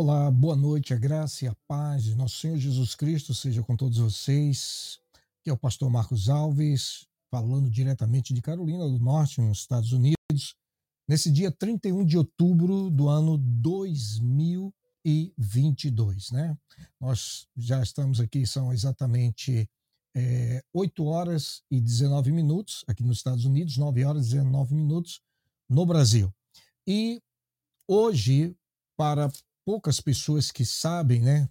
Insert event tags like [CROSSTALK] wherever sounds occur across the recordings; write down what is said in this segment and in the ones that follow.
Olá, boa noite, a graça e a paz de nosso Senhor Jesus Cristo seja com todos vocês. Aqui é o pastor Marcos Alves, falando diretamente de Carolina do Norte, nos Estados Unidos, nesse dia 31 de outubro do ano 2022, né? Nós já estamos aqui, são exatamente é, 8 horas e 19 minutos aqui nos Estados Unidos, 9 horas e 19 minutos no Brasil. E hoje, para poucas pessoas que sabem, né,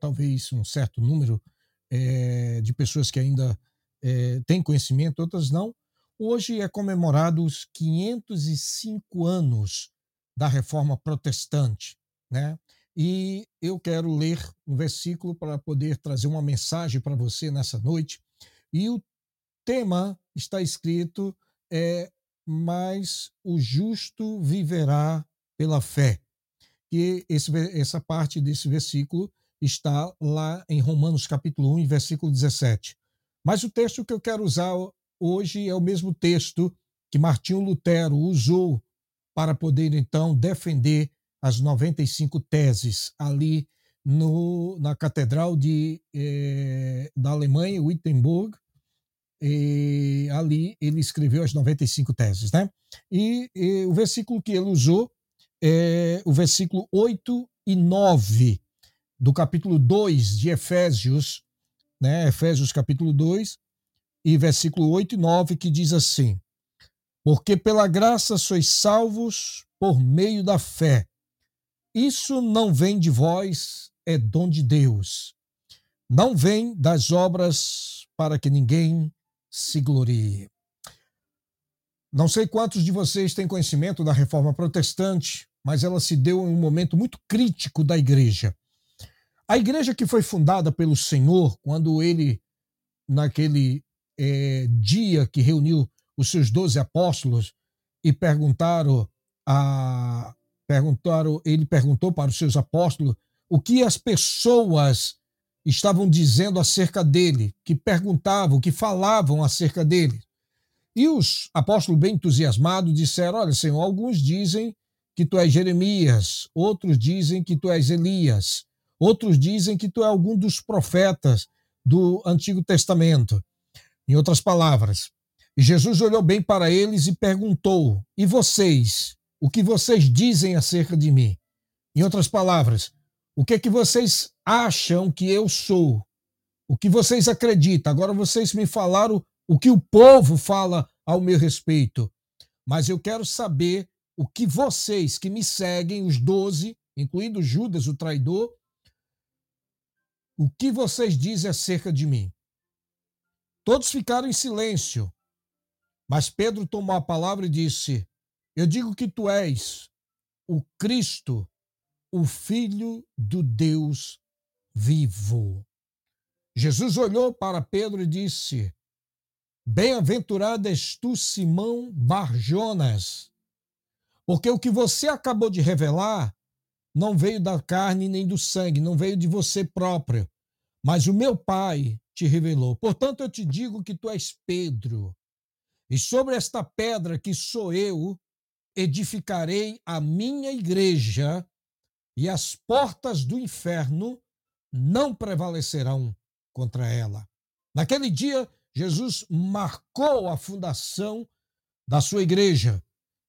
talvez um certo número é, de pessoas que ainda é, têm conhecimento, outras não. Hoje é comemorado os 505 anos da Reforma Protestante, né? E eu quero ler um versículo para poder trazer uma mensagem para você nessa noite. E o tema está escrito é mas o justo viverá pela fé que esse, essa parte desse versículo está lá em Romanos capítulo 1, versículo 17. Mas o texto que eu quero usar hoje é o mesmo texto que Martinho Lutero usou para poder então defender as 95 teses ali no, na Catedral de, eh, da Alemanha, Wittenberg. Ali ele escreveu as 95 teses, né? E, e o versículo que ele usou é, o versículo 8 e 9 do capítulo 2 de Efésios, né? Efésios capítulo 2 e versículo 8 e 9, que diz assim: Porque pela graça sois salvos por meio da fé. Isso não vem de vós, é dom de Deus. Não vem das obras para que ninguém se glorie. Não sei quantos de vocês têm conhecimento da reforma protestante, mas ela se deu em um momento muito crítico da igreja. A igreja que foi fundada pelo Senhor, quando ele, naquele é, dia que reuniu os seus doze apóstolos e perguntaram a perguntaram, ele perguntou para os seus apóstolos o que as pessoas estavam dizendo acerca dele, que perguntavam, que falavam acerca dele. E os apóstolos bem entusiasmados disseram: Olha, Senhor, alguns dizem que tu és Jeremias, outros dizem que tu és Elias, outros dizem que tu é algum dos profetas do Antigo Testamento. Em outras palavras, Jesus olhou bem para eles e perguntou: E vocês? O que vocês dizem acerca de mim? Em outras palavras, o que é que vocês acham que eu sou? O que vocês acreditam? Agora vocês me falaram o que o povo fala ao meu respeito. Mas eu quero saber o que vocês que me seguem, os doze, incluindo Judas, o traidor, o que vocês dizem acerca de mim? Todos ficaram em silêncio, mas Pedro tomou a palavra e disse: Eu digo que tu és o Cristo, o Filho do Deus vivo. Jesus olhou para Pedro e disse: Bem-aventurado és tu, Simão Barjonas, porque o que você acabou de revelar não veio da carne nem do sangue, não veio de você próprio, mas o meu Pai te revelou. Portanto, eu te digo que tu és Pedro, e sobre esta pedra que sou eu, edificarei a minha igreja, e as portas do inferno não prevalecerão contra ela. Naquele dia, Jesus marcou a fundação da sua igreja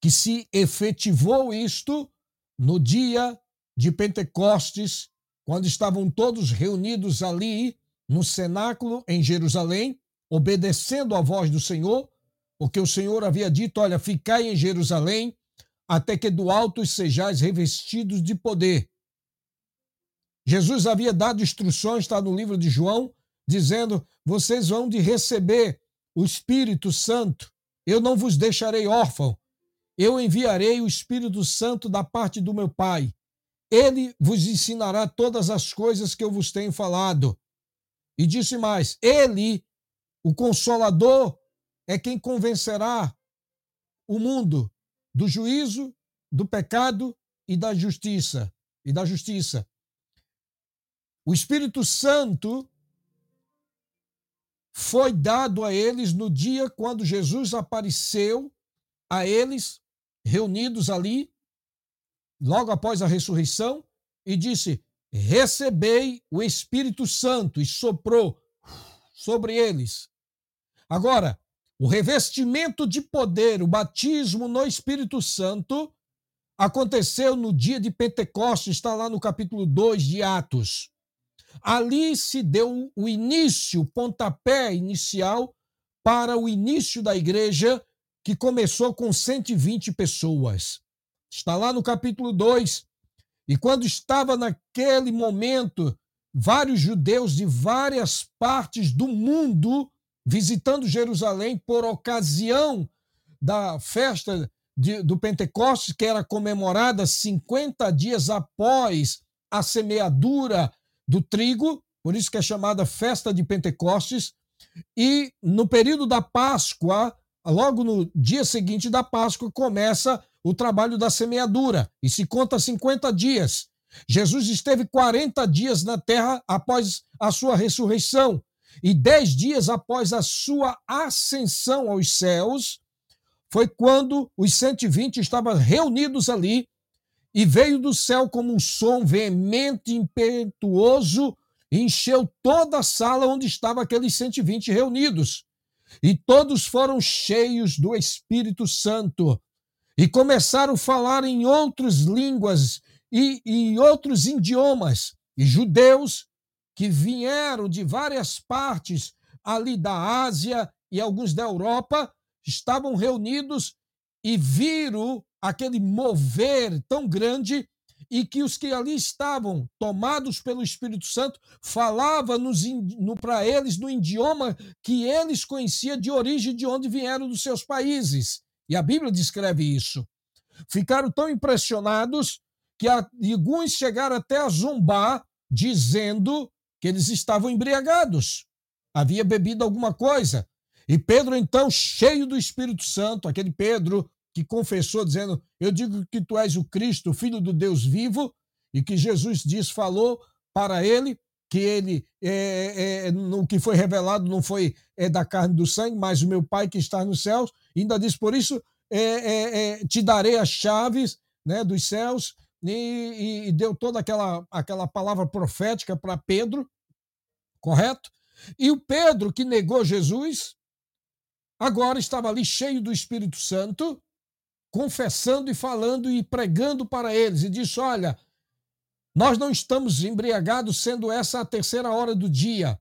que se efetivou isto no dia de Pentecostes, quando estavam todos reunidos ali no cenáculo em Jerusalém, obedecendo à voz do Senhor, porque o Senhor havia dito: Olha, ficai em Jerusalém, até que do alto sejais revestidos de poder. Jesus havia dado instruções, está no livro de João, dizendo: Vocês vão de receber o Espírito Santo, eu não vos deixarei órfão, eu enviarei o Espírito Santo da parte do meu Pai. Ele vos ensinará todas as coisas que eu vos tenho falado. E disse mais: Ele, o Consolador, é quem convencerá o mundo do juízo, do pecado e da justiça. E da justiça. O Espírito Santo foi dado a eles no dia quando Jesus apareceu a eles reunidos ali, logo após a ressurreição, e disse: Recebei o Espírito Santo, e soprou sobre eles. Agora, o revestimento de poder, o batismo no Espírito Santo, aconteceu no dia de Pentecostes, está lá no capítulo 2 de Atos. Ali se deu o início, o pontapé inicial para o início da igreja, que começou com 120 pessoas. Está lá no capítulo 2. E quando estava naquele momento, vários judeus de várias partes do mundo visitando Jerusalém por ocasião da festa de, do Pentecostes, que era comemorada 50 dias após a semeadura do trigo, por isso que é chamada festa de Pentecostes, e no período da Páscoa, logo no dia seguinte da Páscoa, começa o trabalho da semeadura, e se conta 50 dias. Jesus esteve 40 dias na terra após a sua ressurreição, e dez dias após a sua ascensão aos céus, foi quando os 120 estavam reunidos ali e veio do céu como um som veemente, impetuoso, encheu toda a sala onde estavam aqueles 120 reunidos. E todos foram cheios do Espírito Santo e começaram a falar em outras línguas e, e outros idiomas. E judeus que vieram de várias partes ali da Ásia e alguns da Europa estavam reunidos e viram aquele mover tão grande e que os que ali estavam tomados pelo Espírito Santo falavam para eles no idioma que eles conheciam de origem de onde vieram dos seus países. E a Bíblia descreve isso. Ficaram tão impressionados que alguns chegaram até a zombar, dizendo que eles estavam embriagados, havia bebido alguma coisa. E Pedro, então, cheio do Espírito Santo, aquele Pedro que confessou, dizendo: Eu digo que tu és o Cristo, Filho do Deus vivo, e que Jesus diz, falou para ele que ele, é, é, no que foi revelado, não foi é, da carne e do sangue, mas o meu Pai que está nos céus. E ainda diz: Por isso é, é, é, te darei as chaves né, dos céus. E, e, deu toda aquela, aquela palavra profética para Pedro correto? E o Pedro, que negou Jesus, agora estava ali cheio do Espírito Santo, confessando e falando e pregando para eles, e disse: Olha, nós não estamos embriagados, sendo essa a terceira hora do dia.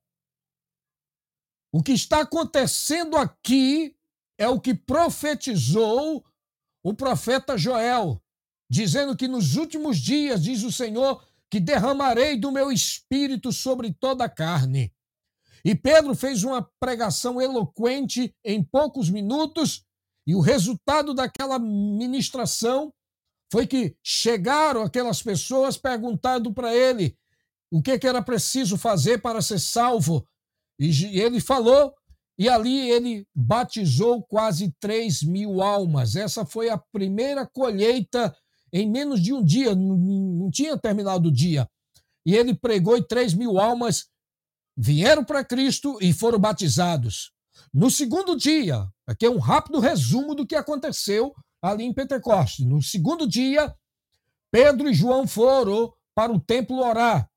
O que está acontecendo aqui é o que profetizou o profeta Joel, dizendo que nos últimos dias, diz o Senhor, que derramarei do meu espírito sobre toda a carne. E Pedro fez uma pregação eloquente em poucos minutos, e o resultado daquela ministração foi que chegaram aquelas pessoas perguntando para ele o que, que era preciso fazer para ser salvo. E ele falou, e ali ele batizou quase 3 mil almas. Essa foi a primeira colheita em menos de um dia, não, tinha terminado o dia. E ele pregou e três mil almas vieram para Cristo e foram batizados. No segundo dia, aqui é um rápido resumo do que aconteceu ali em Pentecostes. No segundo dia, Pedro e João foram para o templo orar.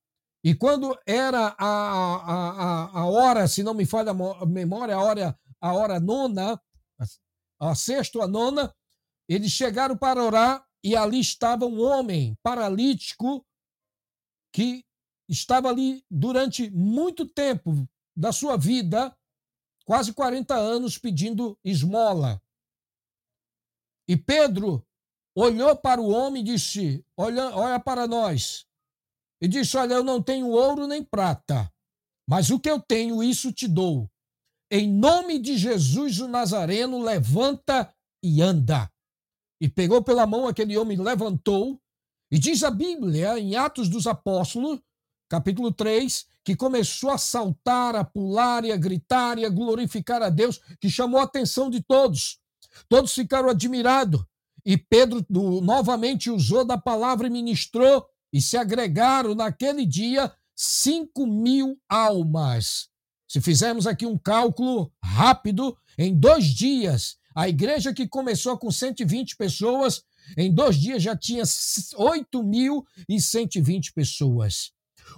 E quando era a, a, a, a hora, se não me falha a memória, a hora, a hora nona, a sexta ou a nona, eles chegaram para orar e ali estava um homem paralítico que estava ali durante muito tempo da sua vida, quase 40 anos, pedindo esmola. E Pedro olhou para o homem e disse: Olha, olha para nós. E disse: Olha, eu não tenho ouro nem prata, mas o que eu tenho, isso te dou. Em nome de Jesus o Nazareno, levanta e anda e pegou pela mão aquele homem, levantou, e diz a Bíblia, em Atos dos Apóstolos, capítulo 3, que começou a saltar, a pular e a gritar e a glorificar a Deus, que chamou a atenção de todos. Todos ficaram admirados. E Pedro do, novamente usou da palavra e ministrou, e se agregaram naquele dia cinco mil almas. Se fizermos aqui um cálculo rápido, em dois dias a igreja que começou com 120 pessoas Em dois dias já tinha 8.120 pessoas.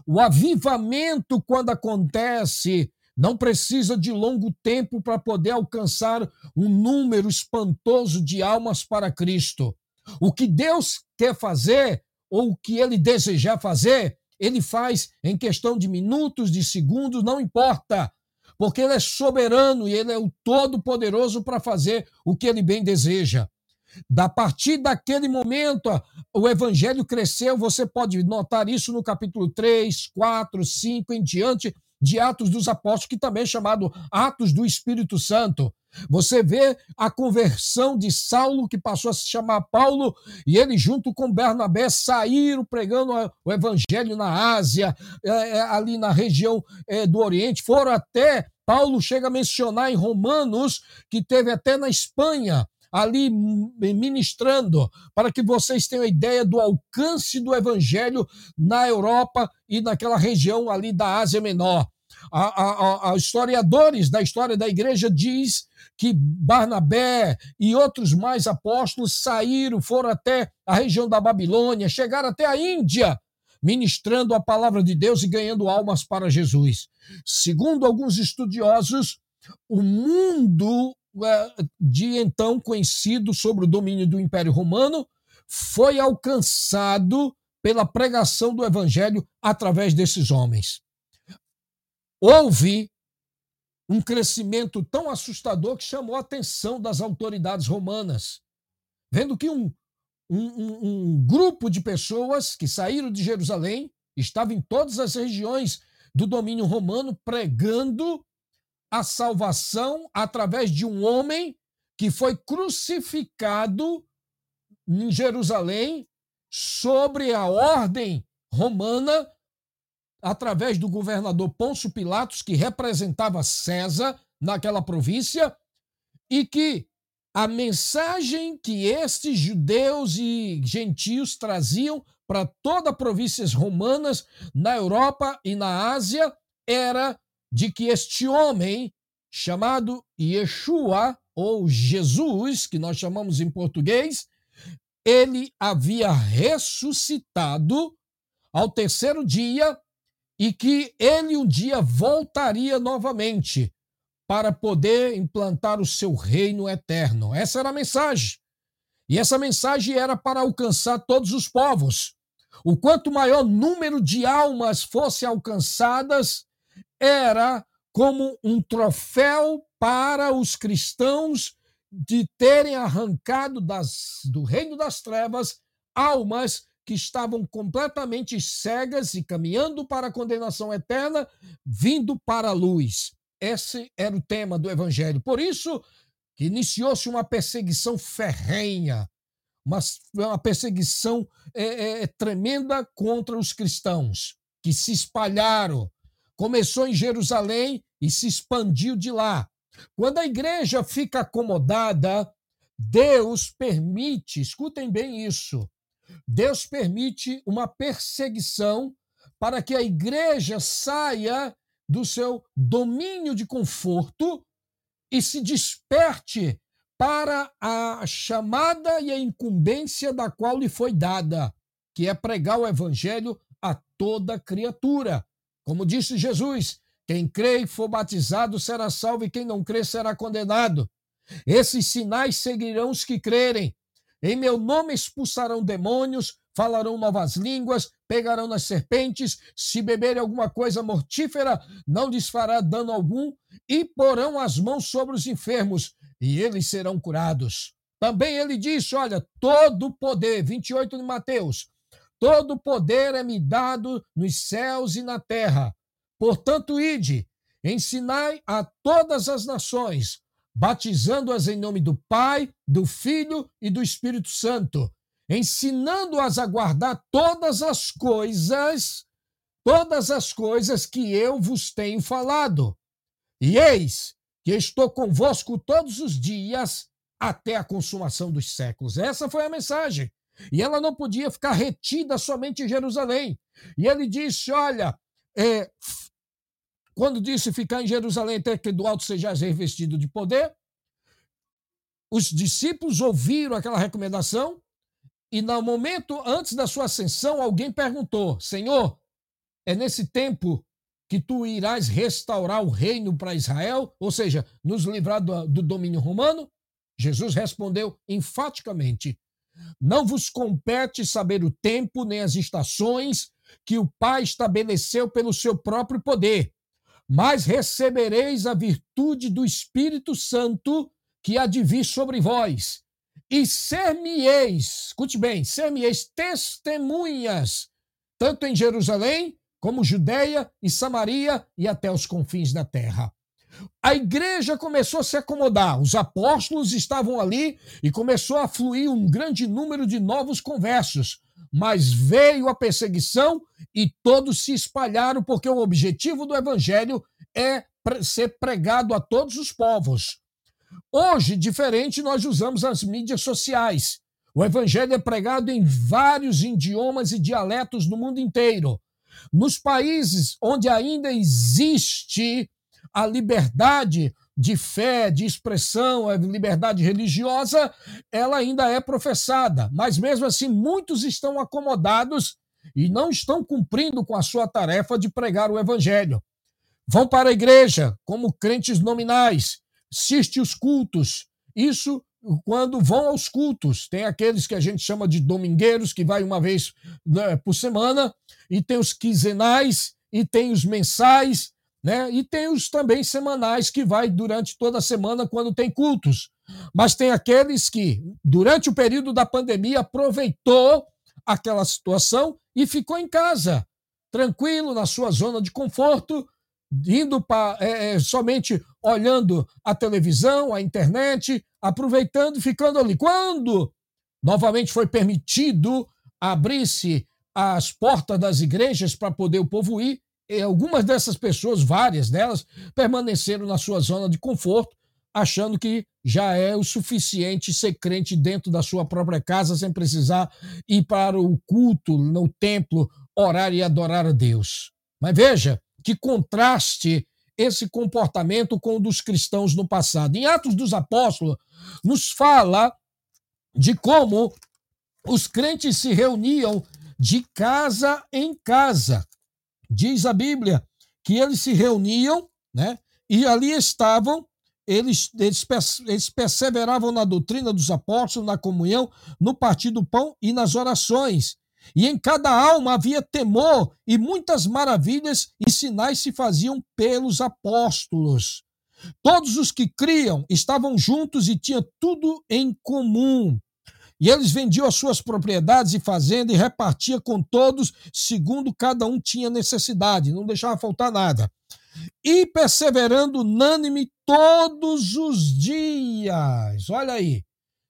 O avivamento, quando acontece, não precisa de longo tempo para poder alcançar um número espantoso de almas para Cristo. O que Deus quer fazer, ou o que ele desejar fazer, ele faz em questão de minutos, de segundos, não importa, porque ele é soberano e ele é o todo-poderoso para fazer o que ele bem deseja. Da partir daquele momento, o evangelho cresceu, você pode notar isso no capítulo 3, 4, 5 em diante de Atos dos Apóstolos, que também é chamado Atos do Espírito Santo. Você vê a conversão de Saulo, que passou a se chamar Paulo, e ele, junto com Bernabé, saíram pregando o evangelho na Ásia, é, é, ali na região é, do Oriente, foram até. Paulo chega a mencionar em Romanos que teve até na Espanha ali ministrando, para que vocês tenham ideia do alcance do evangelho na Europa e naquela região ali da Ásia Menor. A, a, a, historiadores da história da igreja diz que Barnabé e outros mais apóstolos saíram, foram até a região da Babilônia, chegaram até a Índia, ministrando a palavra de Deus e ganhando almas para Jesus. Segundo alguns estudiosos, o mundo de então conhecido sobre o domínio do Império Romano, foi alcançado pela pregação do Evangelho através desses homens. Houve um crescimento tão assustador que chamou a atenção das autoridades romanas, vendo que um, um, um grupo de pessoas que saíram de Jerusalém estava em todas as regiões do domínio romano pregando a salvação através de um homem que foi crucificado em Jerusalém sobre a ordem romana através do governador Pôncio Pilatos, que representava César naquela província, e que a mensagem que estes judeus e gentios traziam para todas as províncias romanas na Europa e na Ásia era de que este homem, chamado Yeshua, ou Jesus, que nós chamamos em português, ele havia ressuscitado ao terceiro dia e que ele um dia voltaria novamente para poder implantar o seu reino eterno. Essa era a mensagem. E essa mensagem era para alcançar todos os povos. O quanto maior número de almas fosse alcançadas, era como um troféu para os cristãos de terem arrancado das, do reino das trevas almas que estavam completamente cegas e caminhando para a condenação eterna, vindo para a luz. Esse era o tema do evangelho. Por isso que iniciou-se uma perseguição ferrenha, uma, uma perseguição é, é, tremenda contra os cristãos, que se espalharam Começou em Jerusalém e se expandiu de lá. Quando a igreja fica acomodada, Deus permite, escutem bem isso, Deus permite uma perseguição para que a igreja saia do seu domínio de conforto e se desperte para a chamada e a incumbência da qual lhe foi dada, que é pregar o evangelho a toda criatura. Como disse Jesus, quem crê e for batizado será salvo, e quem não crê será condenado. Esses sinais seguirão os que crerem. Em meu nome expulsarão demônios, falarão novas línguas, pegarão nas serpentes, se beberem alguma coisa mortífera, não lhes fará dano algum, e porão as mãos sobre os enfermos, e eles serão curados. Também ele disse: Olha, todo poder, 28 de Mateus, Todo poder é me dado nos céus e na terra. Portanto, ide, ensinai a todas as nações, batizando-as em nome do Pai, do Filho e do Espírito Santo, ensinando-as a guardar todas as coisas, todas as coisas que eu vos tenho falado. E eis que estou convosco todos os dias até a consumação dos séculos. Essa foi a mensagem. E ela não podia ficar retida somente em Jerusalém. E ele disse: Olha, é, quando disse ficar em Jerusalém até que do alto seja revestido de poder, os discípulos ouviram aquela recomendação E no momento antes da sua ascensão, alguém perguntou: Senhor, é nesse tempo que tu irás restaurar o reino para Israel, ou seja, nos livrar do, do domínio romano? Jesus respondeu enfaticamente: Não vos compete saber o tempo nem as estações que o Pai estabeleceu pelo seu próprio poder, mas recebereis a virtude do Espírito Santo que há de vir sobre vós, e ser-me-eis, escute bem, ser-me-eis testemunhas, tanto em Jerusalém como Judeia e Samaria e até os confins da terra. A igreja começou a se acomodar, os apóstolos estavam ali e começou a fluir um grande número de novos conversos. Mas veio a perseguição e todos se espalharam, porque o objetivo do evangelho é ser pregado a todos os povos. Hoje, diferente, nós usamos as mídias sociais. O evangelho é pregado em vários idiomas e dialetos no mundo inteiro. Nos países onde ainda existe a liberdade de fé, de expressão, a liberdade religiosa, ela ainda é professada. Mas mesmo assim, muitos estão acomodados e não estão cumprindo com a sua tarefa de pregar o evangelho. Vão para a igreja como crentes nominais, assistem os cultos. Isso quando vão aos cultos. Tem aqueles que a gente chama de domingueiros, que vai uma vez né, por semana, e tem os quinzenais, e tem os mensais, né? E tem os também semanais que vai durante toda a semana quando tem cultos. Mas tem aqueles que, durante o período da pandemia, aproveitou aquela situação e ficou em casa, tranquilo, na sua zona de conforto, indo para é, é, somente olhando a televisão, a internet, aproveitando ficando ali. Quando novamente foi permitido abrir-se as portas das igrejas para poder o povo ir, e algumas dessas pessoas, várias delas, permaneceram na sua zona de conforto, achando que já é o suficiente ser crente dentro da sua própria casa, sem precisar ir para o culto no templo, orar e adorar a Deus. Mas veja que contraste esse comportamento com o dos cristãos no passado. Em Atos dos Apóstolos, nos fala de como os crentes se reuniam de casa em casa. Diz a Bíblia que eles se reuniam, né? E ali estavam, eles, eles, eles perseveravam na doutrina dos apóstolos, na comunhão, no partir do pão e nas orações. E em cada alma havia temor, e muitas maravilhas e sinais se faziam pelos apóstolos. Todos os que criam estavam juntos e tinham tudo em comum. E eles vendiam as suas propriedades e fazendas e repartia com todos, segundo cada um tinha necessidade, não deixava faltar nada. E perseverando unânime todos os dias. Olha aí.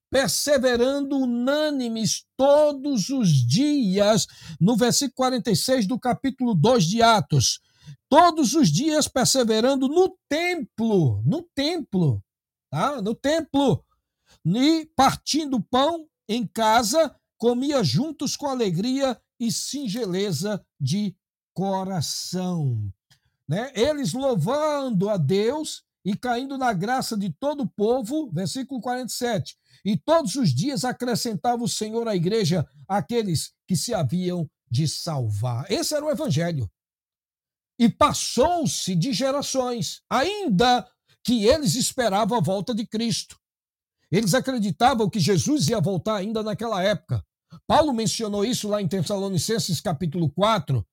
Perseverando unânimes todos os dias, no versículo 46 do capítulo 2 de Atos. Todos os dias perseverando no templo, no templo, tá? No templo, e partindo pão em casa, comia juntos com alegria e singeleza de coração. Né? Eles louvando a Deus e caindo na graça de todo o povo, versículo 47. E todos os dias acrescentava o Senhor à igreja aqueles que se haviam de salvar. Esse era o evangelho. E passou-se de gerações, ainda que eles esperavam a volta de Cristo. Eles acreditavam que Jesus ia voltar ainda naquela época. Paulo mencionou isso lá em Tessalonicenses capítulo 4,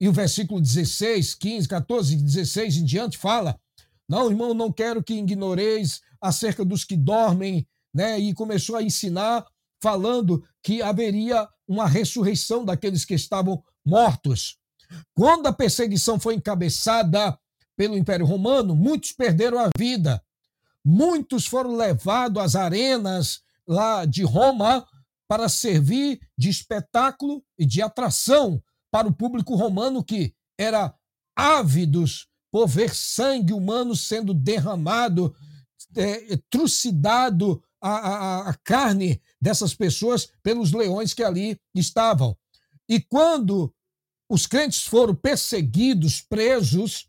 e o versículo 16, 15, 14, 16 em diante fala: Não, irmão, não quero que ignoreis acerca dos que dormem, né? E começou a ensinar falando que haveria uma ressurreição daqueles que estavam mortos. Quando a perseguição foi encabeçada pelo Império Romano, muitos perderam a vida. Muitos foram levados às arenas lá de Roma para servir de espetáculo e de atração para o público romano que era ávidos por ver sangue humano sendo derramado, é, trucidado a, a, a carne dessas pessoas pelos leões que ali estavam. E quando os crentes foram perseguidos, presos,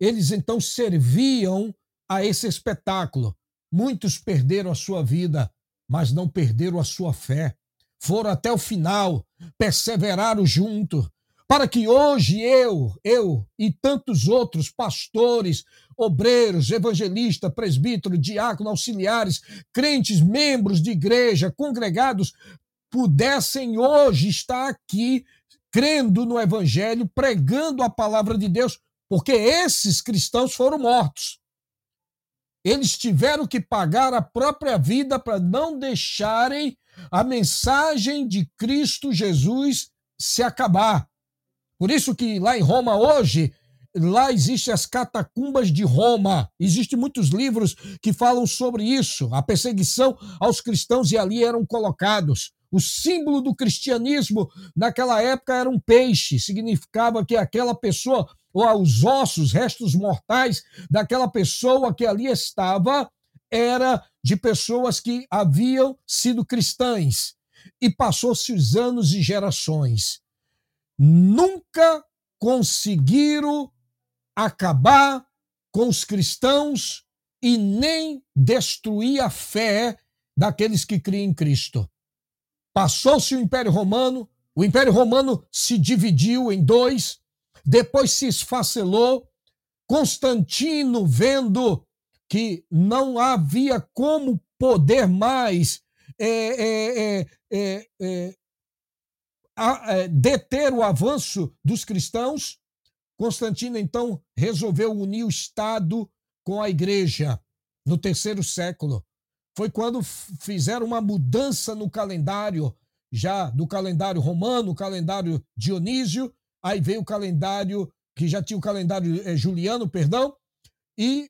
eles então serviam a esse espetáculo. Muitos perderam a sua vida, mas não perderam a sua fé. foram até o final, perseveraram junto, para que hoje eu, eu e tantos outros pastores, obreiros, evangelistas, presbíteros, diáconos, auxiliares, crentes, membros de igreja, congregados, pudessem hoje estar aqui crendo no evangelho, pregando a palavra de Deus, porque esses cristãos foram mortos. Eles tiveram que pagar a própria vida para não deixarem a mensagem de Cristo Jesus se acabar. Por isso que lá em Roma hoje, lá existem as catacumbas de Roma. Existem muitos livros que falam sobre isso, a perseguição aos cristãos e ali eram colocados. O símbolo do cristianismo naquela época era um peixe, significava que aquela pessoa, ou os ossos, restos mortais daquela pessoa que ali estava, era de pessoas que haviam sido cristãs. E passou-se os anos e gerações nunca conseguiram acabar com os cristãos e nem destruir a fé daqueles que criam em Cristo. Passou-se o Império Romano, o Império Romano se dividiu em dois, depois se esfacelou. Constantino, vendo que não havia como poder mais é, é, é, é, é a, é, deter o avanço dos cristãos, Constantino então resolveu unir o Estado com a Igreja no terceiro século. Foi quando fizeram uma mudança no calendário, já do calendário romano, calendário dionísio, aí veio o calendário que já tinha o calendário é, juliano, perdão, e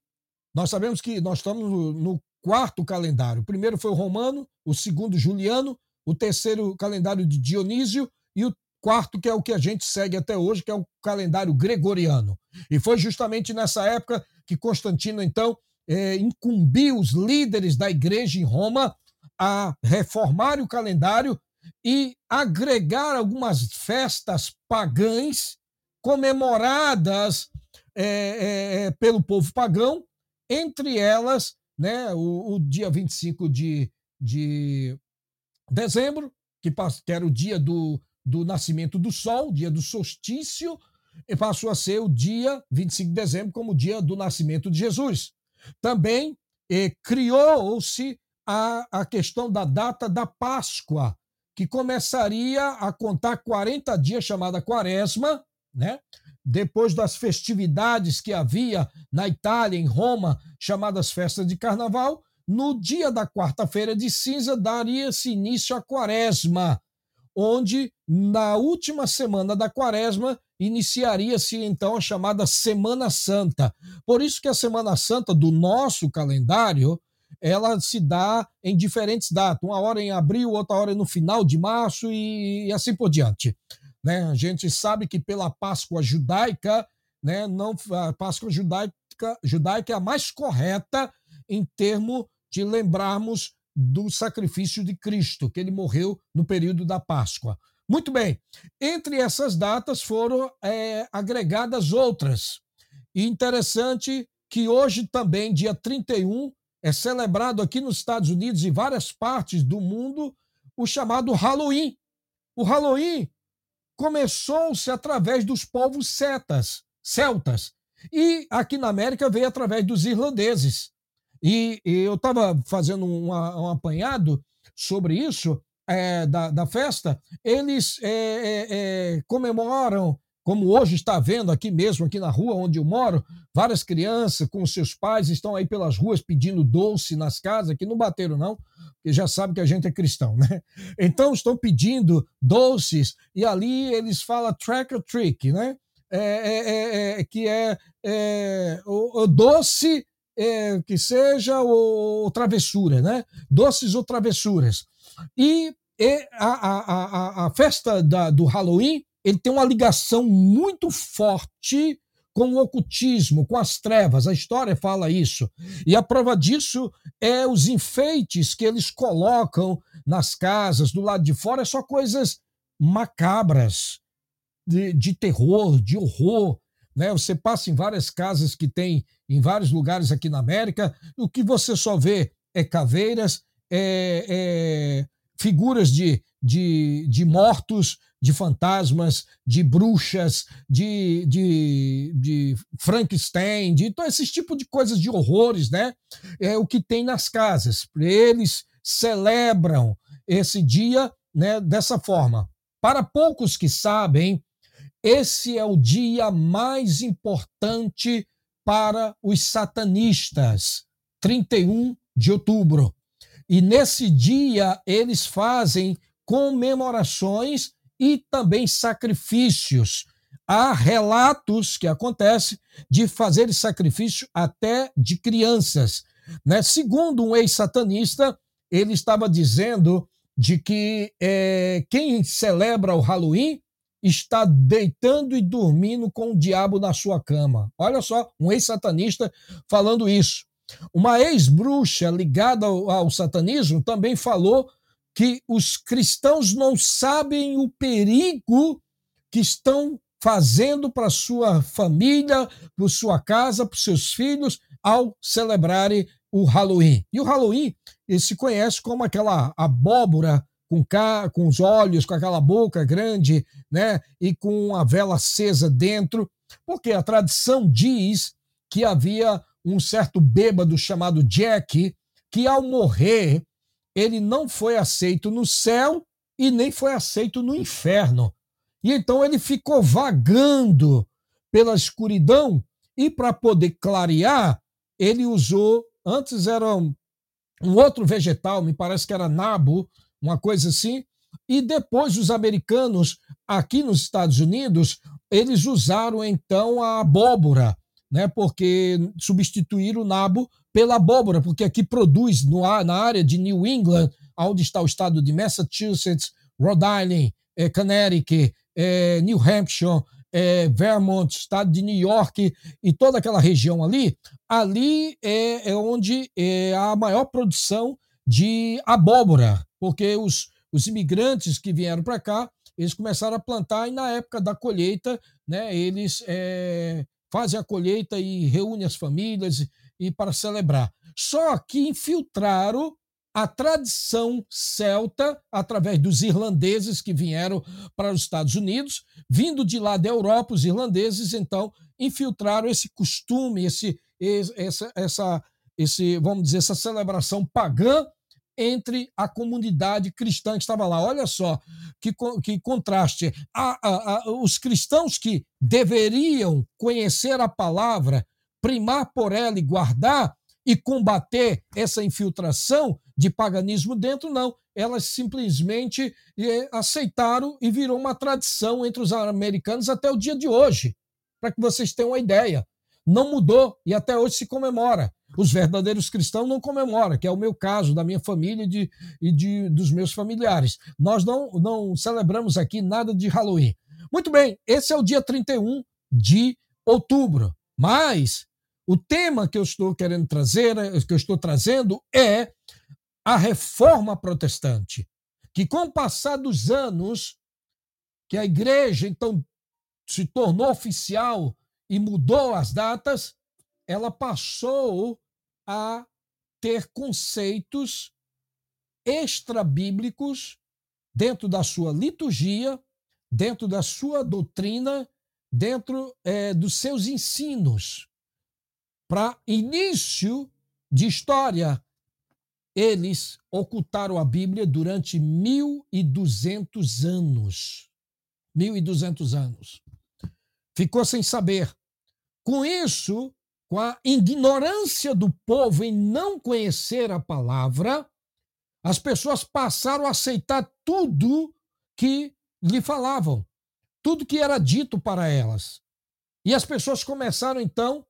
nós sabemos que nós estamos no, no quarto calendário. O primeiro foi o romano, o segundo juliano, o terceiro calendário de Dionísio e o quarto, que é o que a gente segue até hoje, que é o calendário gregoriano. E foi justamente nessa época que Constantino, então, é, incumbiu os líderes da igreja em Roma a reformar o calendário e agregar algumas festas pagãs comemoradas é, é, pelo povo pagão, entre elas né, o, o dia 25 de, de dezembro, que, que era o dia do, do nascimento do sol, dia do solstício, e passou a ser o dia 25 de dezembro como o dia do nascimento de Jesus. Também eh, criou-se a, a questão da data da Páscoa, que começaria a contar 40 dias, chamada Quaresma, né? depois das festividades que havia na Itália, em Roma, chamadas festas de carnaval, no dia da quarta-feira de cinza daria-se início à quaresma, onde na última semana da quaresma iniciaria-se então a chamada Semana Santa. Por isso que a Semana Santa do nosso calendário, ela se dá em diferentes datas, uma hora em abril, outra hora no final de março e assim por diante. Né? A gente sabe que pela Páscoa judaica, né, não, a Páscoa judaica, judaica é a mais correta em termos de lembrarmos do sacrifício de Cristo, que ele morreu no período da Páscoa. Muito bem, entre essas datas foram é, agregadas outras. E interessante que hoje também, dia 31, é celebrado aqui nos Estados Unidos e várias partes do mundo o chamado Halloween. O Halloween começou-se através dos povos celtas, e aqui na América veio através dos irlandeses. E, e eu estava fazendo um, um, apanhado sobre isso, é, da, da festa, eles é, é, é, comemoram, como hoje está vendo aqui mesmo, aqui na rua onde eu moro, várias crianças com seus pais estão aí pelas ruas pedindo doce nas casas, que não bateram não, porque já sabe que a gente é cristão, [LAUGHS] né? Então estão pedindo doces e ali eles falam track or trick, né? É, é, é, é que é, o, o, doce que seja ou, ou travessura, né? Doces ou travessuras. E, e a, a, a, a, festa da, do Halloween ele tem uma ligação muito forte com o ocultismo, com as trevas. A história fala isso. E a prova disso é os enfeites que eles colocam nas casas, do lado de fora, é só coisas macabras, de, de terror, de horror. Né? Você passa em várias casas que tem em vários lugares aqui na América, o que você só vê é caveiras, é, é figuras de, de, de mortos, de fantasmas, de bruxas, de, de, de Frankenstein, de todo esse tipo de coisas, de horrores, né? É o que tem nas casas. Eles celebram esse dia né, dessa forma. Para poucos que sabem, esse é o dia mais importante para os satanistas, 31 de outubro. E nesse dia eles fazem comemorações e também sacrifícios. Há relatos que acontecem de fazer sacrifício até de crianças. Né? Segundo um ex-satanista, ele estava dizendo de que é, quem celebra o Halloween está deitando e dormindo com o diabo na sua cama. Olha só, um ex-satanista falando isso. Uma ex-bruxa ligada ao, ao satanismo também falou que os cristãos não sabem o perigo que estão fazendo para sua família, para sua casa, para seus filhos, ao celebrarem o Halloween. E o Halloween ele se conhece como aquela abóbora com, cá, com os olhos, com aquela boca grande, né, e com a vela acesa dentro, porque a tradição diz que havia um certo bêbado chamado Jack, que ao morrer, ele não foi aceito no céu e nem foi aceito no inferno. E então ele ficou vagando pela escuridão e para poder clarear, ele usou, antes era um, um outro vegetal, me parece que era nabo, uma coisa assim, e depois os americanos aqui nos Estados Unidos, eles usaram então a abóbora né, porque substituir o nabo pela abóbora, porque aqui produz no, na área de New England, onde está o estado de Massachusetts, Rhode Island, é, Connecticut, é, New Hampshire, é, Vermont, estado de New York e toda aquela região ali, ali é, é onde é a maior produção de abóbora, porque os, os imigrantes que vieram para cá, eles começaram a plantar e na época da colheita, né, eles é, fazem a colheita e reúne as famílias e para celebrar. Só que infiltraram a tradição celta através dos irlandeses que vieram para os Estados Unidos, vindo de lá da Europa, os irlandeses então infiltraram esse costume, esse essa, essa esse, vamos dizer, essa celebração pagã entre a comunidade cristã que estava lá. Olha só que, que contraste. A, a, a, os cristãos que deveriam conhecer a palavra, primar por ela e guardar e combater essa infiltração de paganismo dentro, não. Elas simplesmente eh, aceitaram e virou uma tradição entre os americanos até o dia de hoje. Para que vocês tenham uma ideia. Não mudou e até hoje se comemora. Os verdadeiros cristãos não comemoram, que é o meu caso, da minha família e, de, e de, dos meus familiares. Nós não, não celebramos aqui nada de Halloween. Muito bem, esse é o dia 31 de outubro. Mas o tema que eu estou querendo trazer, que eu estou trazendo é a reforma protestante, que com o passar dos anos, que a igreja então se tornou oficial e mudou as datas, ela passou a ter conceitos extra-bíblicos dentro da sua liturgia, dentro da sua doutrina, dentro é, dos seus ensinos. Para início de história, eles ocultaram a Bíblia durante 1.200 anos. 1.200 anos. Ficou sem saber. Com isso, com a ignorância do povo em não conhecer a palavra, as pessoas passaram a aceitar tudo que lhe falavam, tudo que era dito para elas. E as pessoas começaram então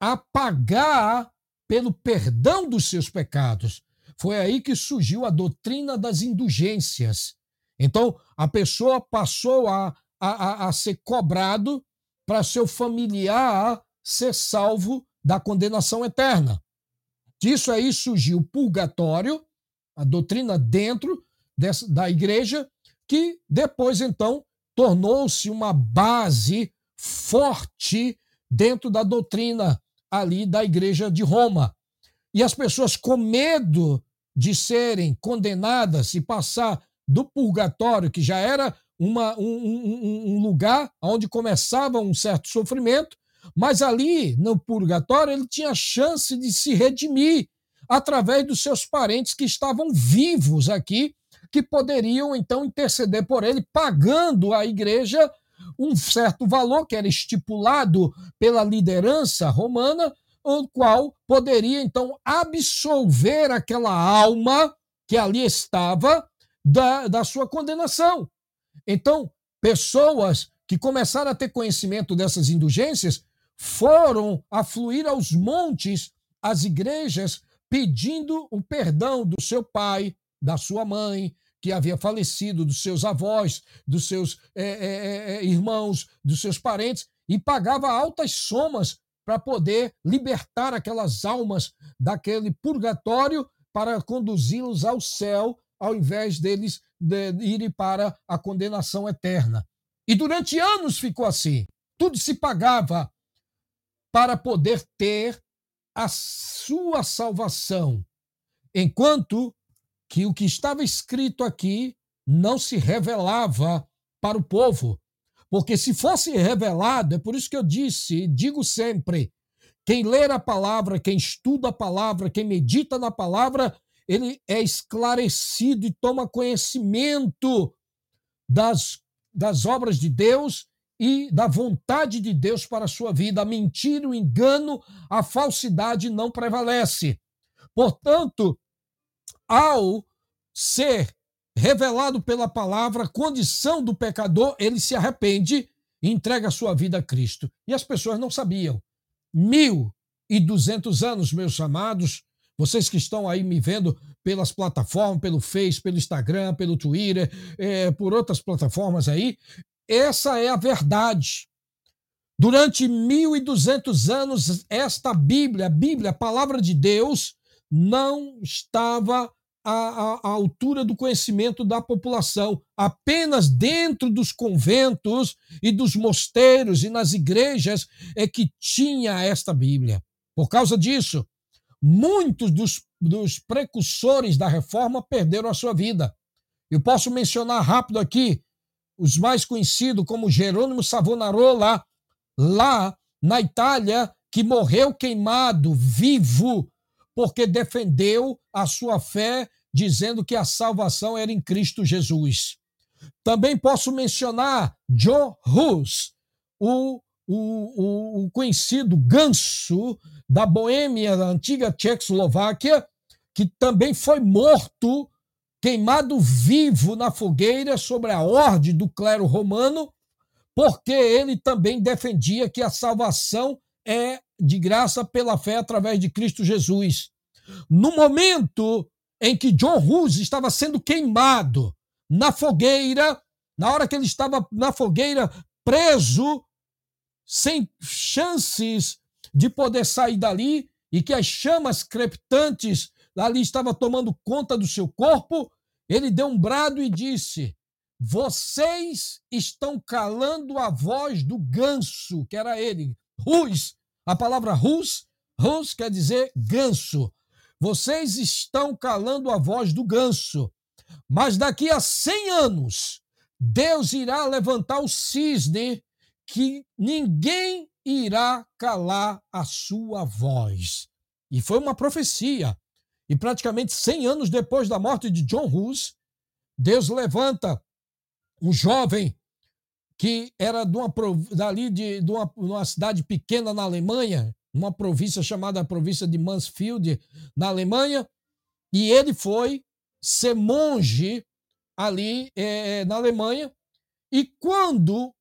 a pagar pelo perdão dos seus pecados. Foi aí que surgiu a doutrina das indulgências. Então, a pessoa passou a, a, a ser cobrado para seu familiar ser salvo da condenação eterna. Disso aí surgiu o purgatório, a doutrina dentro dessa, da igreja, que depois então tornou-se uma base forte dentro da doutrina ali da igreja de Roma. E as pessoas com medo de serem condenadas e passar do purgatório, que já era uma, um, um, um lugar onde começava um certo sofrimento, mas ali no purgatório ele tinha chance de se redimir através dos seus parentes que estavam vivos aqui, que poderiam então interceder por ele, pagando à igreja um certo valor que era estipulado pela liderança romana, o qual poderia então absolver aquela alma que ali estava da, da sua condenação. Então, pessoas que começaram a ter conhecimento dessas indulgências foram afluir aos montes às igrejas pedindo o perdão do seu pai, da sua mãe, que havia falecido, dos seus avós, dos seus é, é, é, irmãos, dos seus parentes, e pagava altas somas para poder libertar aquelas almas daquele purgatório para conduzi-los ao céu, ao invés deles de irem para a condenação eterna. E durante anos ficou assim. Tudo se pagava para poder ter a sua salvação, enquanto que o que estava escrito aqui não se revelava para o povo. Porque se fosse revelado, é por isso que eu disse, digo sempre, quem ler a palavra, quem estuda a palavra, quem medita na palavra, ele é esclarecido e toma conhecimento das, das obras de Deus e da vontade de Deus para a sua vida. A mentira, o engano, a falsidade não prevalece. Portanto, ao ser revelado pela palavra condição do pecador, ele se arrepende e entrega a sua vida a Cristo. E as pessoas não sabiam. Mil e duzentos anos, meus amados, vocês que estão aí me vendo pelas plataformas, pelo Face, pelo Instagram, pelo Twitter, é, por outras plataformas aí, essa é a verdade. Durante 1.200 anos, esta Bíblia, a Bíblia, a palavra de Deus, não estava à, à, altura do conhecimento da população. Apenas dentro dos conventos e dos mosteiros e nas igrejas é que tinha esta Bíblia. Por causa disso, muitos dos, dos precursores da reforma perderam a sua vida. Eu posso mencionar rápido aqui os mais conhecidos como Jerônimo Savonarola, lá na Itália, que morreu queimado, vivo, porque defendeu a sua fé, dizendo que a salvação era em Cristo Jesus. Também posso mencionar John Hus, o, o, o, conhecido ganso da Boêmia, da antiga Tchecoslováquia, que também foi morto, queimado vivo na fogueira sobre a ordem do clero romano, porque ele também defendia que a salvação é de graça pela fé através de Cristo Jesus. No momento em que John Hus estava sendo queimado na fogueira, na hora que ele estava na fogueira preso, sem chances de poder sair dali, e que as chamas crepitantes ali estavam tomando conta do seu corpo, ele deu um brado e disse: Vocês estão calando a voz do ganso, que era ele, Rus, a palavra rus, rus quer dizer ganso. Vocês estão calando a voz do ganso. Mas daqui a 100 anos, Deus irá levantar o cisne que ninguém irá calar a sua voz. E foi uma profecia. E praticamente 100 anos depois da morte de John Hus, Deus levanta um jovem que era de uma, dali de, de uma, uma cidade pequena na Alemanha, uma província chamada província de Mansfield, na Alemanha, e ele foi ser monge ali é, na Alemanha. E quando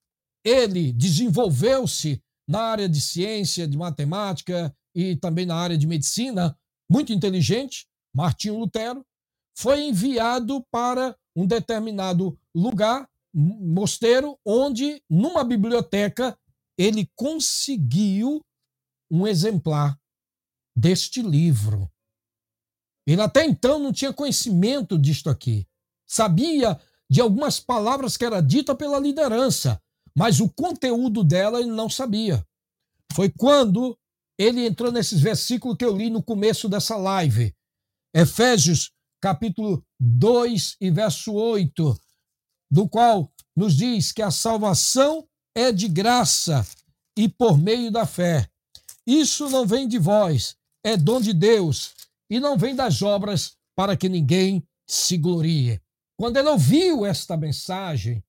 ele desenvolveu-se na área de ciência, de matemática e também na área de medicina, muito inteligente, Martinho Lutero, foi enviado para um determinado lugar mosteiro onde, numa biblioteca, ele conseguiu um exemplar deste livro. Ele até então não tinha conhecimento disto aqui. Sabia de algumas palavras que era dita pela liderança, mas o conteúdo dela ele não sabia. Foi quando ele entrou nesses versículos que eu li no começo dessa live. Efésios capítulo 2 e verso 8, do qual nos diz que a salvação é de graça e por meio da fé. Isso não vem de vós, é dom de Deus, e não vem das obras para que ninguém se glorie. Quando ele ouviu esta mensagem,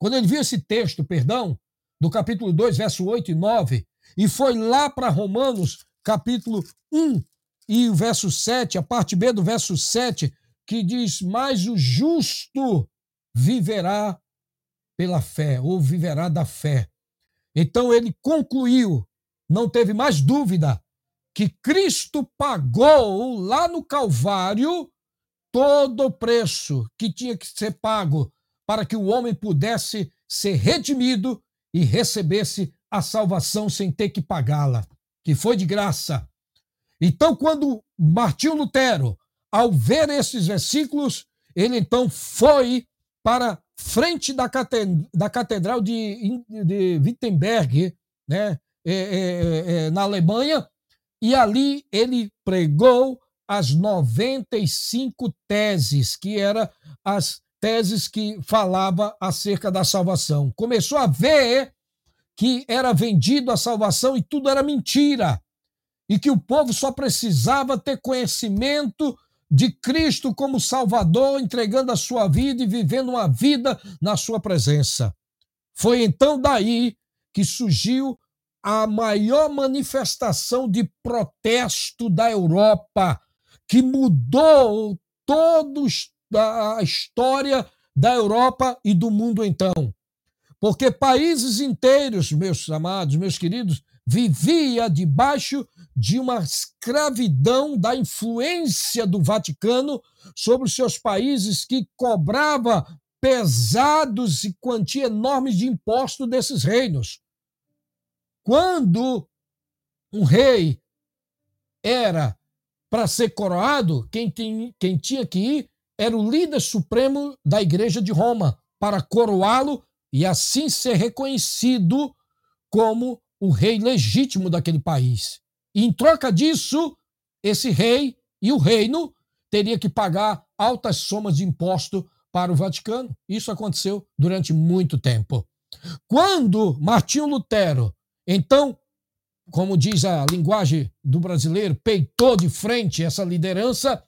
quando ele viu esse texto, perdão, do capítulo 2, verso 8 e 9, e foi lá para Romanos, capítulo 1 e o verso 7, a parte B do verso 7, que diz: Mas o justo viverá pela fé, ou viverá da fé. Então ele concluiu, não teve mais dúvida, que Cristo pagou lá no Calvário todo o preço que tinha que ser pago para que o homem pudesse ser redimido e recebesse a salvação sem ter que pagá-la, que foi de graça. Então, quando Martinho Lutero, ao ver esses versículos, ele então foi para frente da, catedral de, de Wittenberg, né, é, é, é, na Alemanha, e ali ele pregou as 95 teses, que eram as teses que falava acerca da salvação. Começou a ver que era vendido a salvação e tudo era mentira. E que o povo só precisava ter conhecimento de Cristo como Salvador, entregando a sua vida e vivendo uma vida na sua presença. Foi então daí que surgiu a maior manifestação de protesto da Europa, que mudou toda a história da Europa e do mundo então. Porque países inteiros, meus amados, meus queridos, vivia debaixo de uma escravidão da influência do Vaticano sobre os seus países que cobrava pesados e quantia enormes de imposto desses reinos. Quando um rei era para ser coroado, quem, tem, quem tinha que ir era o líder supremo da Igreja de Roma para coroá-lo e assim ser reconhecido como o rei legítimo daquele país. E em troca disso, esse rei e o reino teria que pagar altas somas de imposto para o Vaticano. Isso aconteceu durante muito tempo. Quando Martinho Lutero, então, como diz a linguagem do brasileiro, peitou de frente essa liderança,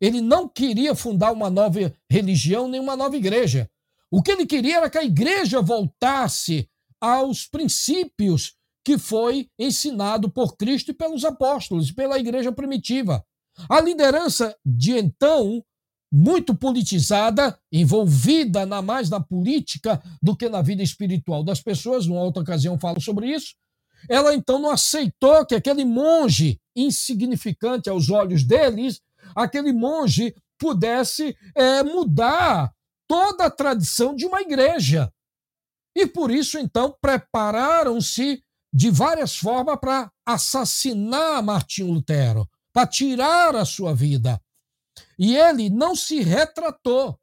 ele não queria fundar uma nova religião nem uma nova igreja. O que ele queria era que a igreja voltasse aos princípios que foi ensinado por Cristo e pelos apóstolos, pela igreja primitiva. A liderança de então, muito politizada, envolvida na mais na política do que na vida espiritual das pessoas, numa outra ocasião falo sobre isso, ela então não aceitou que aquele monge insignificante aos olhos deles, aquele monge pudesse é, mudar toda a tradição de uma igreja. E por isso, então, prepararam-se de várias formas para assassinar Martinho Lutero, para tirar a sua vida. E ele não se retratou.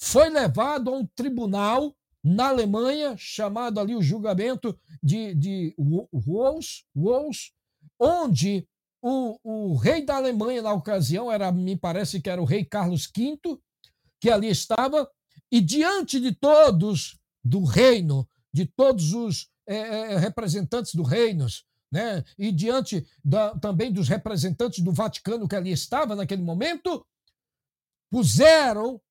Foi levado a um tribunal na Alemanha, chamado ali o julgamento de, de Wals, Wals onde o, o rei da Alemanha na ocasião era, me parece que era o rei Carlos V, que ali estava, e diante de todos do reino, de todos os é, representantes do reino, né, e diante da, também dos representantes do Vaticano que ali estava naquele momento, puseram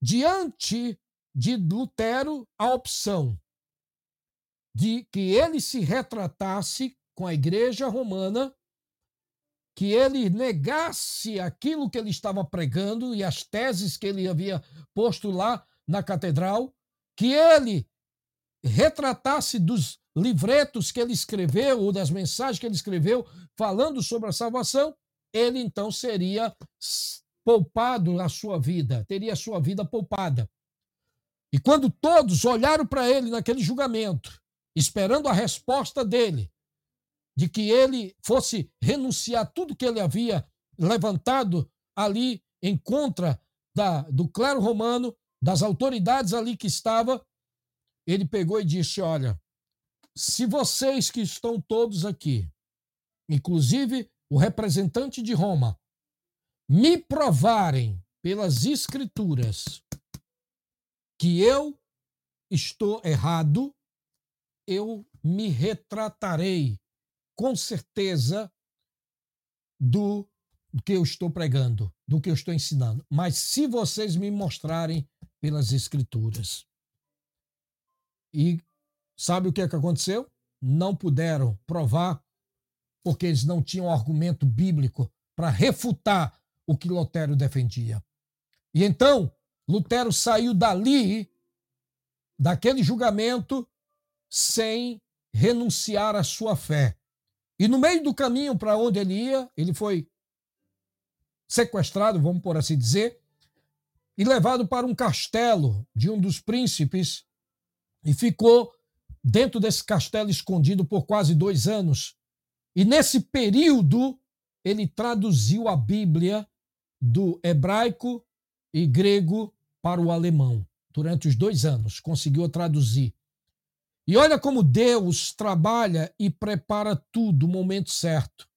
diante de Lutero a opção de que ele se retratasse com a Igreja Romana que ele negasse aquilo que ele estava pregando e as teses que ele havia posto lá na catedral, que ele retratasse dos livretos que ele escreveu ou das mensagens que ele escreveu falando sobre a salvação, ele então seria poupado a sua vida, teria a sua vida poupada. E quando todos olharam para ele naquele julgamento, esperando a resposta dele, de que ele fosse renunciar tudo que ele havia levantado ali em contra da, do clero romano, das autoridades ali que estava, ele pegou e disse: Olha, se vocês que estão todos aqui, inclusive o representante de Roma, me provarem pelas Escrituras que eu estou errado, eu me retratarei com certeza do que eu estou pregando, do que eu estou ensinando. Mas se vocês me mostrarem pelas Escrituras. E sabe o que, é que aconteceu? Não puderam provar, porque eles não tinham argumento bíblico para refutar o que Lutero defendia. E então, Lutero saiu dali, daquele julgamento, sem renunciar à sua fé. E no meio do caminho para onde ele ia, ele foi sequestrado, vamos por assim dizer, e levado para um castelo de um dos príncipes e ficou dentro desse castelo escondido por quase dois anos. E nesse período, ele traduziu a Bíblia do hebraico e grego para o alemão. Durante os dois anos, conseguiu traduzir. E olha como Deus trabalha e prepara tudo no momento certo.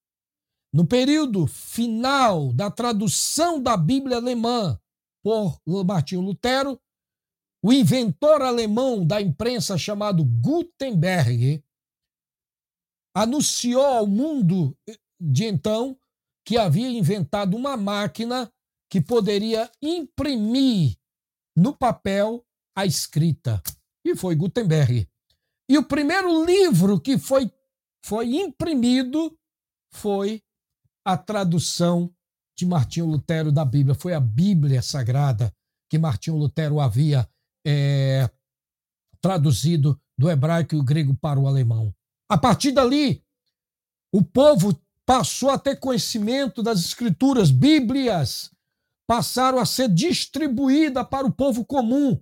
No período final da tradução da Bíblia alemã por Martinho Lutero, o inventor alemão da imprensa chamado Gutenberg anunciou ao mundo de então que havia inventado uma máquina que poderia imprimir no papel a escrita. E foi Gutenberg. E o primeiro livro que foi, foi imprimido foi a tradução de Martinho Lutero da Bíblia. Foi a Bíblia Sagrada que Martinho Lutero havia é, traduzido do hebraico e o grego para o alemão. A partir dali, o povo passou a ter conhecimento das escrituras, Bíblias passaram a ser distribuídas para o povo comum.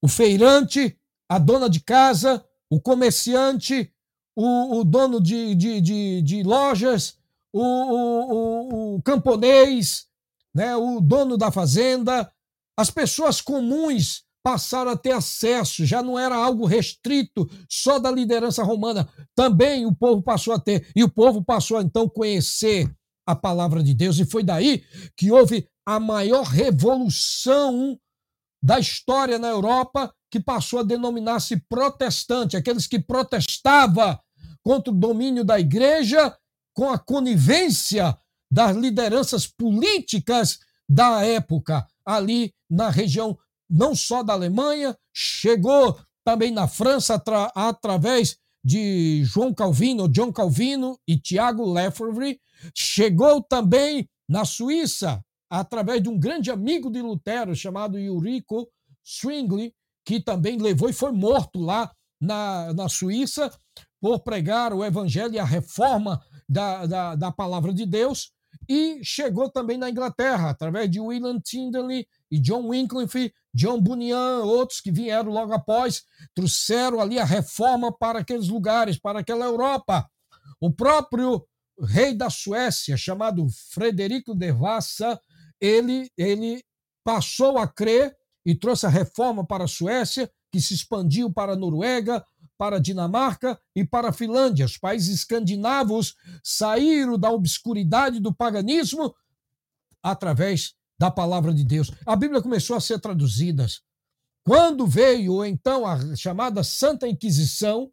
O feirante, a dona de casa, o comerciante, o, o dono de, de, de, de lojas, o, o, o, camponês, né, o dono da fazenda, as pessoas comuns passaram a ter acesso, já não era algo restrito só da liderança romana, também o povo passou a ter, e o povo passou a então conhecer a palavra de Deus, e foi daí que houve a maior revolução da história na Europa, que passou a denominar-se protestante, aqueles que protestavam contra o domínio da igreja com a conivência das lideranças políticas da época, ali na região não só da Alemanha, chegou também na França atra através de João Calvino, John Calvino e Tiago Lefebvre, chegou também na Suíça através de um grande amigo de Lutero chamado Eurico Zwingli, que também levou e foi morto lá na, na Suíça por pregar o evangelho e a reforma da, da, da palavra de Deus. E chegou também na Inglaterra, através de William Tyndale e John Wycliffe, John Bunyan, outros que vieram logo após, trouxeram ali a reforma para aqueles lugares, para aquela Europa. O próprio rei da Suécia, chamado Frederico de Vassa, ele, ele passou a crer e trouxe a reforma para a Suécia, que se expandiu para a Noruega, para a Dinamarca e para a Finlândia. Os países escandinavos saíram da obscuridade do paganismo através da palavra de Deus. A Bíblia começou a ser traduzida. Quando veio então a chamada Santa Inquisição,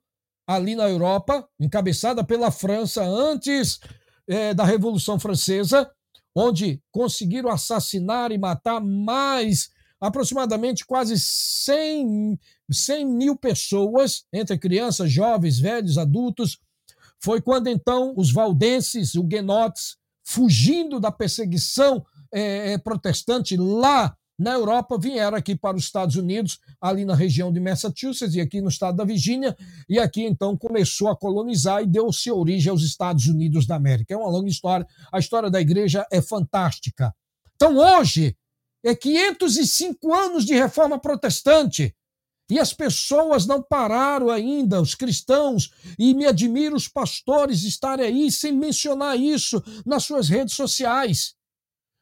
ali na Europa, encabeçada pela França antes é, da Revolução Francesa, onde conseguiram assassinar e matar mais aproximadamente quase 100, 100 mil pessoas, entre crianças, jovens, velhos, adultos. Foi quando então os valdenses, os guenotes, fugindo da perseguição é, protestante lá na Europa, vieram aqui para os Estados Unidos, ali na região de Massachusetts e aqui no estado da Virgínia, e aqui então começou a colonizar e deu-se origem aos Estados Unidos da América. É uma longa história, a história da igreja é fantástica. Então hoje é 505 anos de reforma protestante. E as pessoas não pararam ainda, os cristãos, e me admiro os pastores estarem aí sem mencionar isso nas suas redes sociais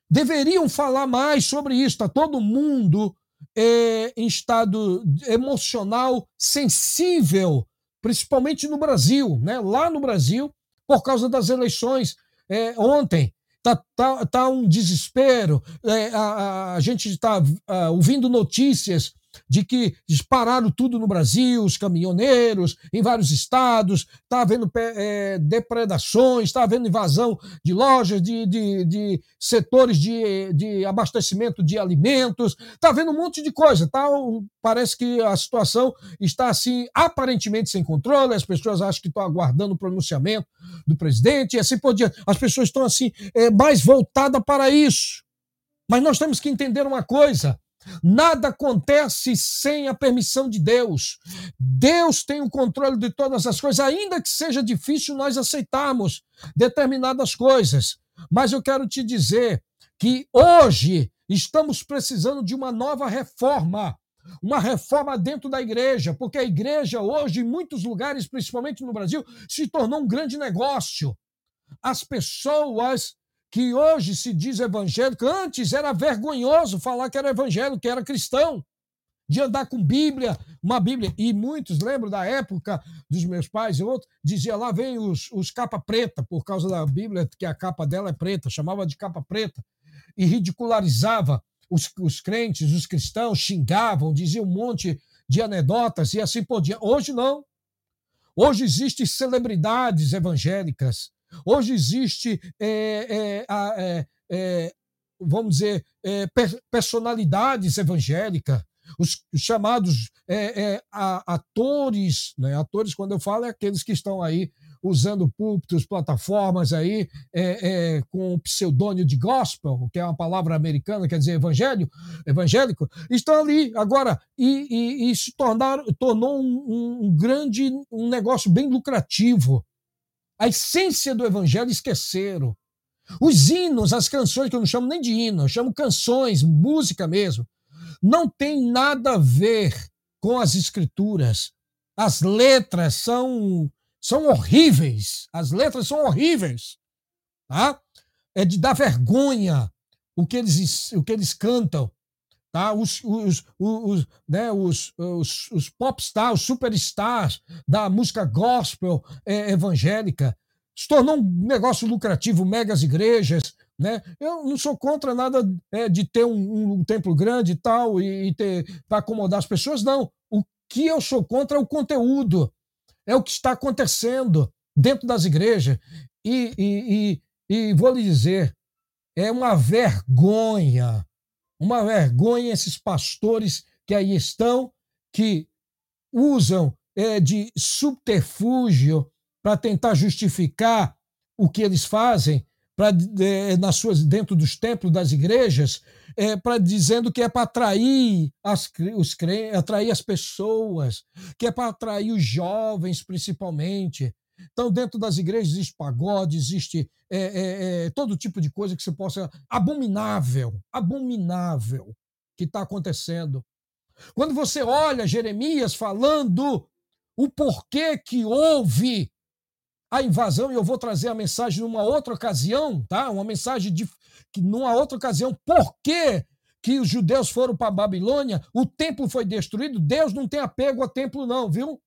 deveriam falar mais sobre isso. Está todo mundo é, em estado emocional sensível, principalmente no Brasil, né? lá no Brasil, por causa das eleições é, ontem. Tá, tá, tá um desespero. É, a, a, gente está ouvindo notícias de que dispararam tudo no Brasil, os caminhoneiros, em vários estados, está havendo é, depredações, está havendo invasão de lojas, de, de, de setores de, de abastecimento de alimentos, está havendo um monte de coisa. Tá, parece que a situação está assim, aparentemente sem controle, as pessoas acham que estão aguardando o pronunciamento do presidente, e assim por diante. As pessoas estão assim, é, mais voltadas para isso. Mas nós temos que entender uma coisa: Nada acontece sem a permissão de Deus. Deus tem o controle de todas as coisas, ainda que seja difícil nós aceitarmos determinadas coisas. Mas eu quero te dizer que hoje estamos precisando de uma nova reforma. Uma reforma dentro da igreja, porque a igreja hoje, em muitos lugares, principalmente no Brasil, se tornou um grande negócio. As pessoas que hoje se diz evangélico, antes era vergonhoso falar que era evangélico, que era cristão, de andar com Bíblia, uma Bíblia. E muitos, lembro da época dos meus pais e outros, dizia lá vem os, os capa preta, por causa da Bíblia, que a capa dela é preta, chamava de capa preta, e ridicularizava os, os crentes, os cristãos, xingavam, dizia um monte de anedotas e assim por diante. Hoje não. Hoje existem celebridades evangélicas Hoje existe, é, é, é, vamos dizer, personalidades evangélicas, os chamados atores, né? atores, quando eu falo, é aqueles que estão aí usando púlpitos, plataformas aí, é, é, com o pseudônimo de gospel, que é uma palavra americana, quer dizer evangelho, evangélico, estão ali agora e, e, e se tornaram, tornou um, um, grande, um negócio bem lucrativo. A essência do evangelho esqueceram. Os hinos, as canções, que eu não chamo nem de hino, eu chamo canções, música mesmo, não tem nada a ver com as escrituras. As letras são, são horríveis. As letras são horríveis. Tá? É de dar vergonha o que eles, o que eles cantam. Tá? Os, os, os, né, os, os, os popstars, os superstars da música gospel é, evangélica. Se tornou um negócio lucrativo, megas igrejas. Né? Eu não sou contra nada é, de ter um, um, templo grande e tal, e, e ter para acomodar as pessoas, não. O que eu sou contra é o conteúdo, é o que está acontecendo dentro das igrejas. E, e, e, e vou lhe dizer, é uma vergonha uma vergonha esses pastores que aí estão, que usam é, de subterfúgio para tentar justificar o que eles fazem para é, nas suas dentro dos templos das igrejas, é, para dizendo que é para atrair as os atrair as pessoas, que é para atrair os jovens principalmente, então, dentro das igrejas existe pagode, existe é, é, é, todo tipo de coisa que você possa. Abominável, abominável que está acontecendo. Quando você olha Jeremias falando o porquê que houve a invasão, e eu vou trazer a mensagem numa outra ocasião, tá? Uma mensagem de que numa outra ocasião, por que que os judeus foram para a Babilônia, o templo foi destruído, Deus não tem apego a templo não, viu?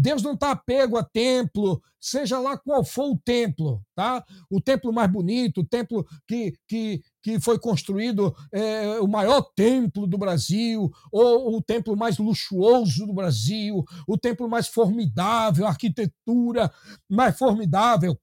Deus não está apego a templo, seja lá qual for o templo, tá? O templo mais bonito, o templo que, que, que foi construído, é, o maior templo do Brasil, ou o templo mais luxuoso do Brasil, o templo mais formidável, a arquitetura mais formidável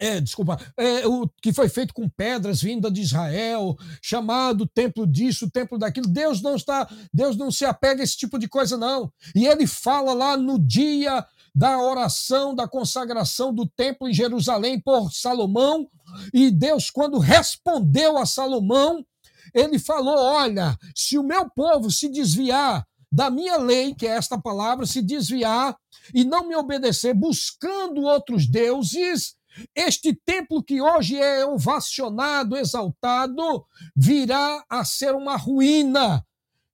é, desculpa, é, o que foi feito com pedras vindas de Israel, chamado templo disso, templo daquilo. Deus não está, Deus não se apega a esse tipo de coisa, não. E ele fala lá no dia da oração, da consagração do templo em Jerusalém por Salomão, e Deus, quando respondeu a Salomão, ele falou: Olha, se o meu povo se desviar da minha lei, que é esta palavra, se desviar e não me obedecer, buscando outros deuses, este templo que hoje é ovacionado, exaltado, virá a ser uma ruína,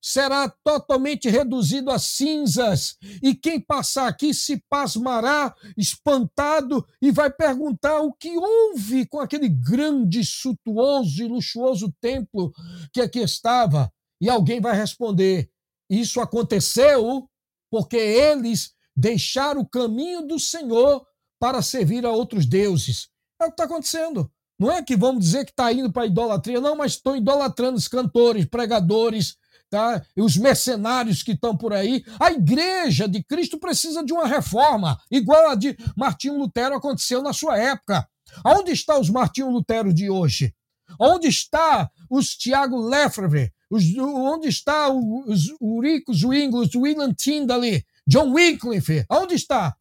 será totalmente reduzido a cinzas, e quem passar aqui se pasmará, espantado, e vai perguntar o que houve com aquele grande, suntuoso e luxuoso templo que aqui estava. E alguém vai responder: Isso aconteceu porque eles deixaram o caminho do Senhor para servir a outros deuses. É o que está acontecendo. Não é que vamos dizer que está indo para idolatria, não, mas estão idolatrando os cantores, pregadores, tá? E os mercenários que estão por aí. A igreja de Cristo precisa de uma reforma, igual a de Martinho Lutero aconteceu na sua época. Onde está os Martinho Lutero de hoje? Onde está os Tiago Lefebvre? Onde está os Ulricos Zwingli, William Tyndale, John Wycliffe? Onde está?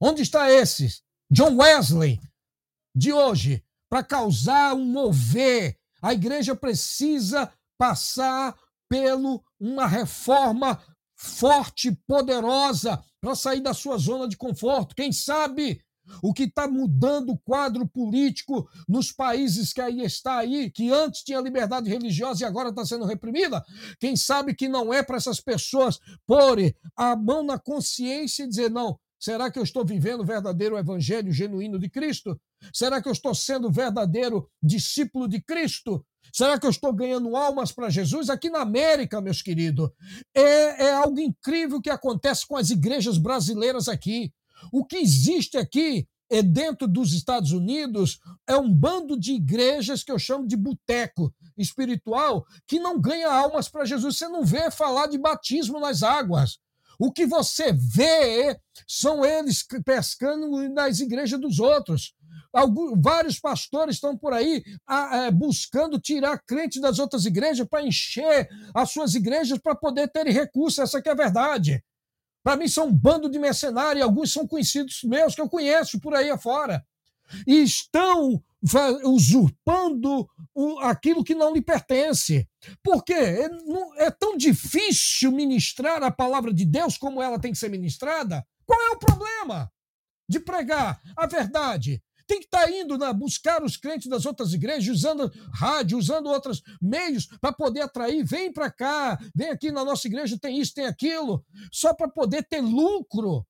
Onde está esses? John Wesley de hoje? para causar um mover. A igreja precisa passar pelo uma reforma forte, poderosa, para sair da sua zona de conforto. Quem sabe o que está mudando o quadro político nos países que aí está aí, que antes tinha liberdade religiosa e agora está sendo reprimida? Quem sabe que não é para essas pessoas pôr a mão na consciência e dizer, não, será que eu estou vivendo o verdadeiro evangelho genuíno de Cristo? Será que eu estou sendo verdadeiro discípulo de Cristo? Será que eu estou ganhando almas para Jesus? Aqui na América, meus queridos, é, é algo incrível que acontece com as igrejas brasileiras aqui. O que existe aqui é dentro dos Estados Unidos é um bando de igrejas que eu chamo de boteco espiritual que não ganha almas para Jesus. Você não vê falar de batismo nas águas. O que você vê são eles pescando nas igrejas dos outros. Alguns, vários pastores estão por aí a, a, buscando tirar crente das outras igrejas para encher as suas igrejas para poder ter recursos. Essa é a verdade. Para mim são um bando de mercenários, alguns são conhecidos meus que eu conheço por aí afora. E estão usurpando aquilo que não lhe pertence. Por quê? É, é tão difícil ministrar a palavra de Deus como ela tem que ser ministrada? Qual é o problema de pregar a verdade? tem que estar tá indo né, buscar os crentes das outras igrejas, usando rádio, usando outros meios para poder atrair. Vem para cá, vem aqui na nossa igreja, tem isso, tem aquilo, só para poder ter lucro.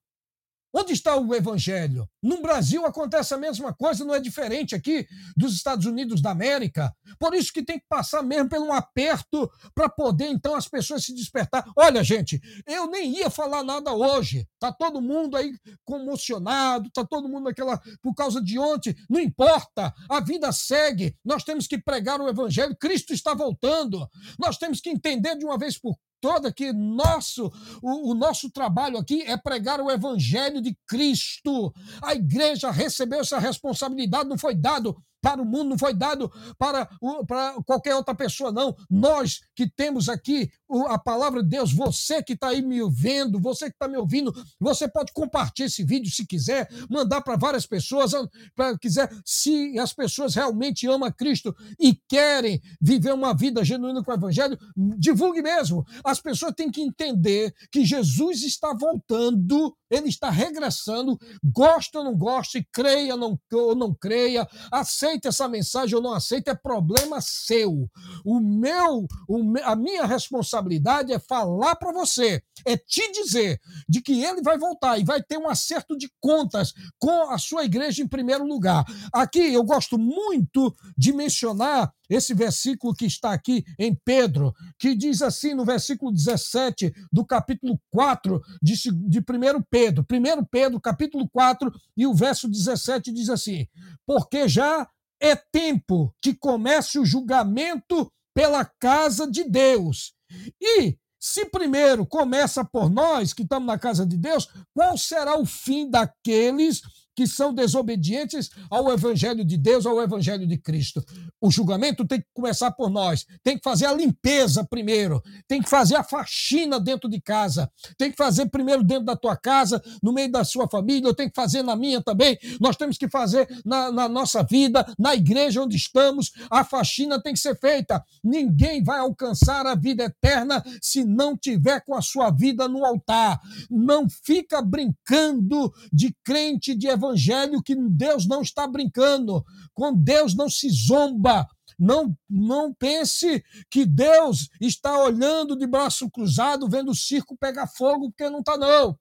Onde está o evangelho? No Brasil acontece a mesma coisa, não é diferente aqui dos Estados Unidos da América. Por isso que tem que passar mesmo por um aperto para poder então as pessoas se despertar. Olha, gente, eu nem ia falar nada hoje. Tá todo mundo aí comocionado, tá todo mundo naquela por causa de ontem, não importa. A vida segue. Nós temos que pregar o evangelho. Cristo está voltando. Nós temos que entender de uma vez por toda que nosso, o, o, nosso trabalho aqui é pregar o evangelho de Cristo. A igreja recebeu essa responsabilidade, não foi dado para o mundo, não foi dado para, para qualquer outra pessoa, não. Nós que temos aqui a palavra de Deus, você que está aí me vendo, você que está me ouvindo, você pode compartilhar esse vídeo se quiser, mandar para várias pessoas, para quiser, se as pessoas realmente amam Cristo e querem viver uma vida genuína com o Evangelho, divulgue mesmo. As pessoas têm que entender que Jesus está voltando, ele está regressando, gosta ou não goste, creia não, ou não creia, aceita aceita essa mensagem ou não aceita é problema seu. O meu, o, a minha responsabilidade é falar para você, é te dizer de que ele vai voltar e vai ter um acerto de contas com a sua igreja em primeiro lugar. Aqui eu gosto muito de mencionar esse versículo que está aqui em Pedro, que diz assim no versículo 17 do capítulo 4 de, de 1 Pedro. 1 Pedro, capítulo 4, e o verso 17 diz assim: Porque já é tempo que comece o julgamento pela casa de Deus. E se primeiro começa por nós que estamos na casa de Deus, qual será o fim daqueles que são desobedientes ao Evangelho de Deus, ao Evangelho de Cristo. O julgamento tem que começar por nós, tem que fazer a limpeza primeiro, tem que fazer a faxina dentro de casa, tem que fazer primeiro dentro da tua casa, no meio da sua família, eu tenho que fazer na minha também, nós temos que fazer na, na nossa vida, na igreja onde estamos, a faxina tem que ser feita. Ninguém vai alcançar a vida eterna se não tiver com a sua vida no altar. Não fica brincando de crente de evangelho evangelho que Deus não está brincando, com Deus não se zomba. Não, não pense que Deus está olhando de braço cruzado, vendo o circo pegar fogo, porque não está, não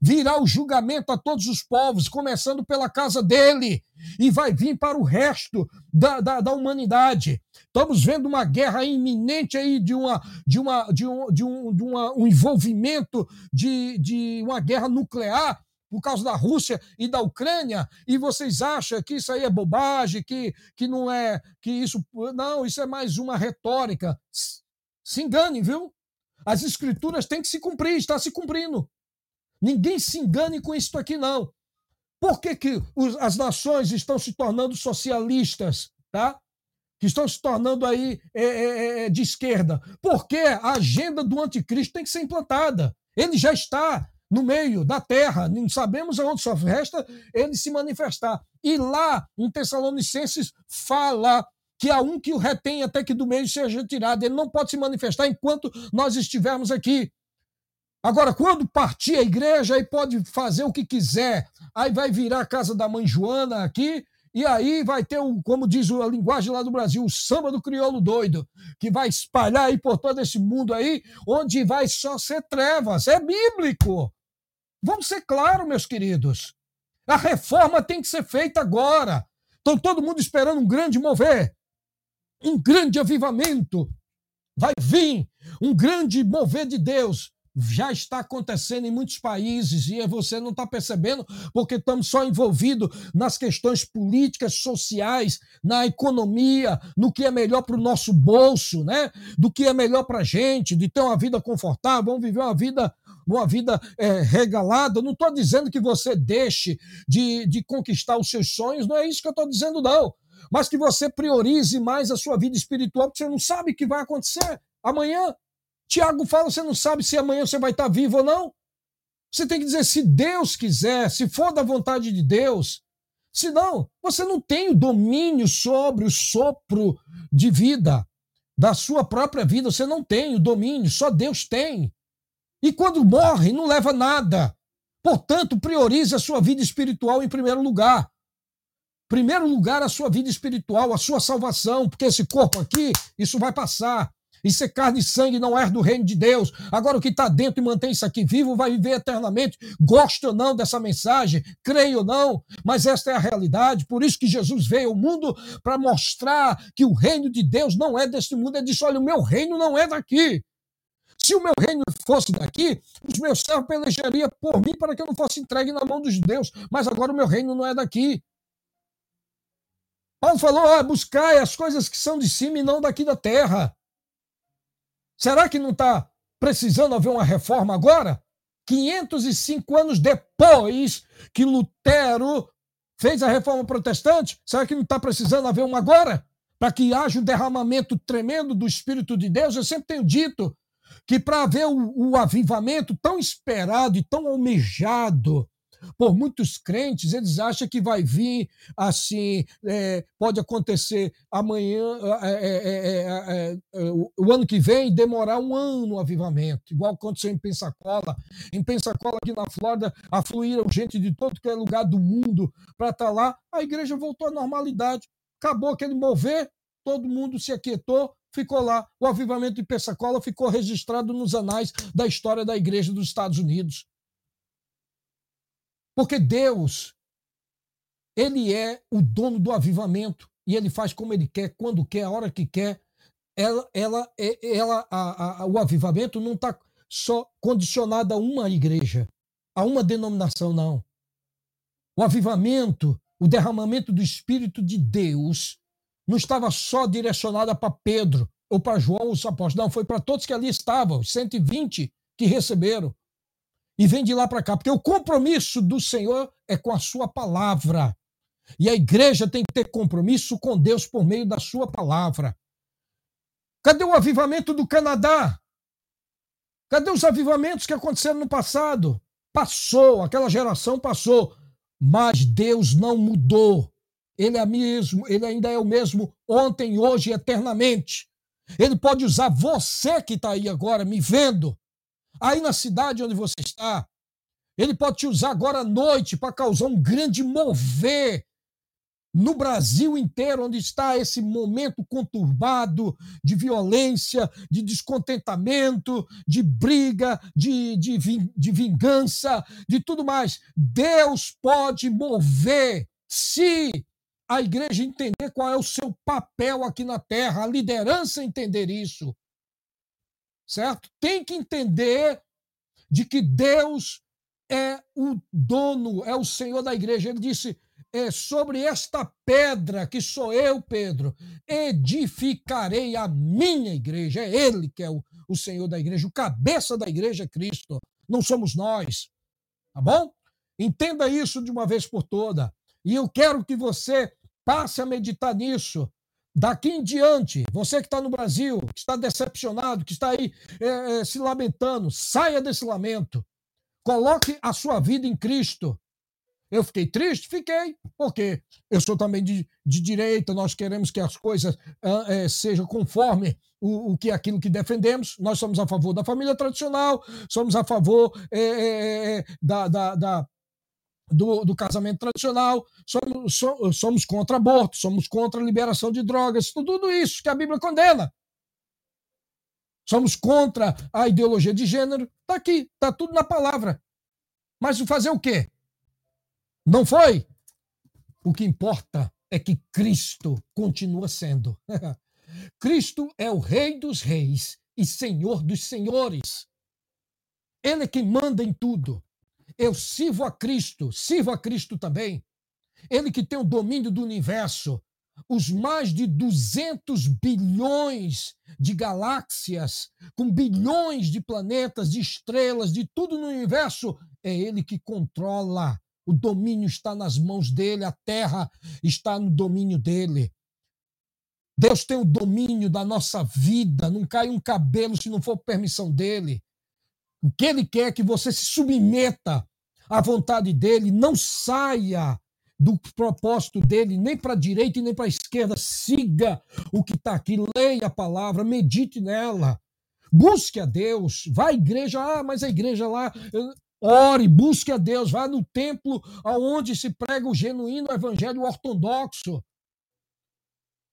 virá o julgamento a todos os povos, começando pela casa dele, e vai vir para o resto da, da, da humanidade. Estamos vendo uma guerra iminente aí de, uma, de, uma, de, um, de, um, de uma, um envolvimento de, de uma guerra nuclear por causa da Rússia e da Ucrânia, e vocês acham que isso aí é bobagem, que, que não é, que isso. Não, isso é mais uma retórica. Se engane, viu? As escrituras têm que se cumprir, está se cumprindo. Ninguém se engane com isso aqui, não. Por que, que os, as nações estão se tornando socialistas, tá? Que estão se tornando aí é, é, é, de esquerda? Porque a agenda do anticristo tem que ser implantada. Ele já está no meio da terra, não sabemos aonde só resta ele se manifestar. E lá, em Tessalonicenses, fala que há um que o retém até que do meio seja tirado. Ele não pode se manifestar enquanto nós estivermos aqui. Agora, quando partir a igreja, aí pode fazer o que quiser. Aí vai virar a casa da mãe Joana aqui, e aí vai ter, um, como diz a linguagem lá do Brasil, o samba do crioulo doido, que vai espalhar aí por todo esse mundo aí, onde vai só ser trevas. É bíblico. Vamos ser claros, meus queridos. A reforma tem que ser feita agora. Estão todo mundo esperando um grande mover um grande avivamento vai vir, um grande mover de Deus. Já está acontecendo em muitos países e você não está percebendo porque estamos só envolvidos nas questões políticas, sociais, na economia, no que é melhor para o nosso bolso, né? Do que é melhor para a gente, de ter uma vida confortável, vamos viver uma vida uma vida é, regalada. não estou dizendo que você deixe de, de conquistar os seus sonhos, não é isso que eu estou dizendo, não mas que você priorize mais a sua vida espiritual, porque você não sabe o que vai acontecer amanhã. Tiago fala: você não sabe se amanhã você vai estar vivo ou não. Você tem que dizer: se Deus quiser, se for da vontade de Deus. Senão, você não tem o domínio sobre o sopro de vida da sua própria vida. Você não tem o domínio, só Deus tem. E quando morre, não leva nada. Portanto, priorize a sua vida espiritual em primeiro lugar primeiro lugar a sua vida espiritual, a sua salvação, porque esse corpo aqui, isso vai passar. Isso é carne e sangue, não é do reino de Deus. Agora, o que está dentro e mantém isso aqui vivo vai viver eternamente. Goste ou não dessa mensagem, creio ou não, mas esta é a realidade. Por isso que Jesus veio ao mundo para mostrar que o reino de Deus não é deste mundo. Ele disse: olha, o meu reino não é daqui. Se o meu reino fosse daqui, os meus servos pelejariam por mim para que eu não fosse entregue na mão dos judeus. Mas agora o meu reino não é daqui. Paulo falou: ah, buscai as coisas que são de cima e não daqui da terra. Será que não está precisando haver uma reforma agora? 505 anos depois que Lutero fez a reforma protestante, será que não está precisando haver uma agora? Para que haja um derramamento tremendo do Espírito de Deus? Eu sempre tenho dito que para haver o, o avivamento tão esperado e tão almejado por muitos crentes, eles acham que vai vir assim, é, pode acontecer amanhã, é é, é, é, o ano que vem, demorar um ano o avivamento, igual aconteceu em Pensacola. Em Pensacola, aqui na Flórida, afluíram gente de todo que é lugar do mundo para estar tá lá. A igreja voltou à normalidade. Acabou aquele mover, todo mundo se aquietou, ficou lá. O avivamento de Pensacola ficou registrado nos anais da história da igreja dos Estados Unidos. Porque Deus, ele é o dono do avivamento e ele faz como ele quer, quando quer, a hora que quer. Ela, ela, é, ela, a, a, o avivamento não está só condicionado a uma igreja, a uma denominação, não. O avivamento, o derramamento do Espírito de Deus, não estava só direcionado para Pedro ou para João, os apóstolos, não, foi para todos que ali estavam, os 120 que receberam e vem de lá para cá, porque o compromisso do Senhor é com a sua palavra. E a igreja tem que ter compromisso com Deus por meio da sua palavra. Cadê o avivamento do Canadá? Cadê os avivamentos que aconteceram no passado? Passou, aquela geração passou, mas Deus não mudou. Ele é mesmo, ele ainda é o mesmo ontem, hoje e eternamente. Ele pode usar você que está aí agora me vendo aí na cidade onde você está. Ele pode te usar agora à noite para causar um grande mover no Brasil inteiro, onde está esse momento conturbado de violência, de descontentamento, de briga, de, de, de vingança, de tudo mais. Deus pode mover se a igreja entender qual é o seu papel aqui na terra, a liderança entender isso certo? Tem que entender de que Deus é o dono, é o Senhor da igreja. Ele disse: é sobre esta pedra que sou eu, Pedro, edificarei a minha igreja. É Ele que é o, o Senhor da igreja, o cabeça da igreja é Cristo, não somos nós. Tá bom? Entenda isso de uma vez por toda. E eu quero que você passe a meditar nisso. Daqui em diante, você que está no Brasil, que está decepcionado, que está aí é, é, se lamentando, saia desse lamento. Coloque a sua vida em Cristo. Eu fiquei triste? Fiquei, porque eu sou também de, de direita, nós queremos que as coisas é, sejam conforme o, o que é aquilo que defendemos. Nós somos a favor da família tradicional, somos a favor é, da, da, da do, do, casamento tradicional, somos, somos contra aborto, somos contra a liberação de drogas, tudo isso que a Bíblia condena. Somos contra a ideologia de gênero. Está aqui, está tudo na palavra. Mas fazer o quê? Não foi? O que importa é que Cristo continua sendo. [LAUGHS] Cristo é o Rei dos Reis e Senhor dos Senhores. Ele é quem manda em tudo. Eu sirvo a Cristo, sirvo a Cristo também. Ele que tem o domínio do universo, os mais de 200 bilhões de galáxias, com bilhões de planetas, de estrelas, de tudo no universo, é ele que controla. O domínio está nas mãos dele, a terra está no domínio dele. Deus tem o domínio da nossa vida, não cai um cabelo se não for permissão dele. O que ele quer é que você se submeta à vontade dele, não saia do propósito dele, nem para a direita e nem para a esquerda. Siga o que está aqui, leia a palavra, medite nela. Busque a Deus, vá à igreja, ah, mas a igreja lá. Ore, busque a Deus, vá no templo aonde se prega o genuíno evangelho ortodoxo.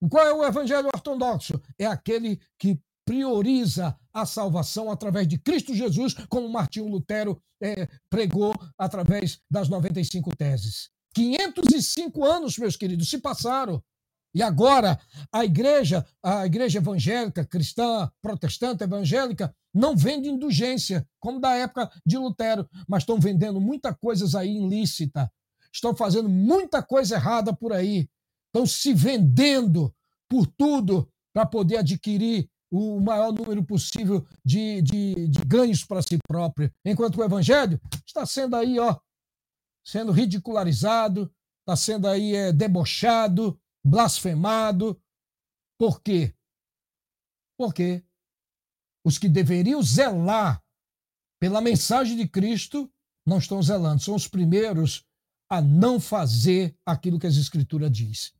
Qual é o evangelho ortodoxo? É aquele que prioriza a salvação através de Cristo Jesus, como Martinho Lutero é, pregou através das 95 teses. 505 anos, meus queridos, se passaram. E agora a igreja, a igreja evangélica, cristã, protestante, evangélica, não vende indulgência, como da época de Lutero, mas estão vendendo muita coisas aí ilícita. Estão fazendo muita coisa errada por aí. Estão se vendendo por tudo para poder adquirir o maior número possível de, de, de ganhos para si próprio. Enquanto o evangelho está sendo aí, ó, sendo ridicularizado, está sendo aí é, debochado, blasfemado. Por quê? Porque os que deveriam zelar pela mensagem de Cristo não estão zelando, são os primeiros a não fazer aquilo que as Escrituras diz.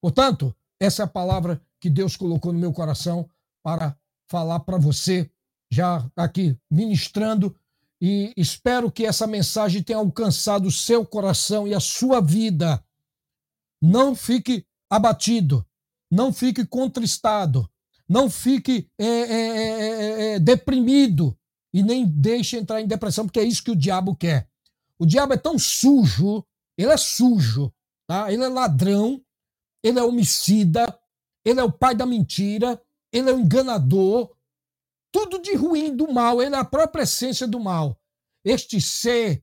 Portanto, essa é a palavra que Deus colocou no meu coração para falar para você, já aqui ministrando e espero que essa mensagem tenha alcançado o seu coração e a sua vida. Não fique abatido, não fique contristado, não fique é, é, é, é, deprimido e nem deixe entrar em depressão, porque é isso que o diabo quer. O diabo é tão sujo, ele é sujo, tá? ele é ladrão, ele é homicida, ele é o pai da mentira, ele é o enganador, tudo de ruim, do mal, ele é a própria essência do mal. Este ser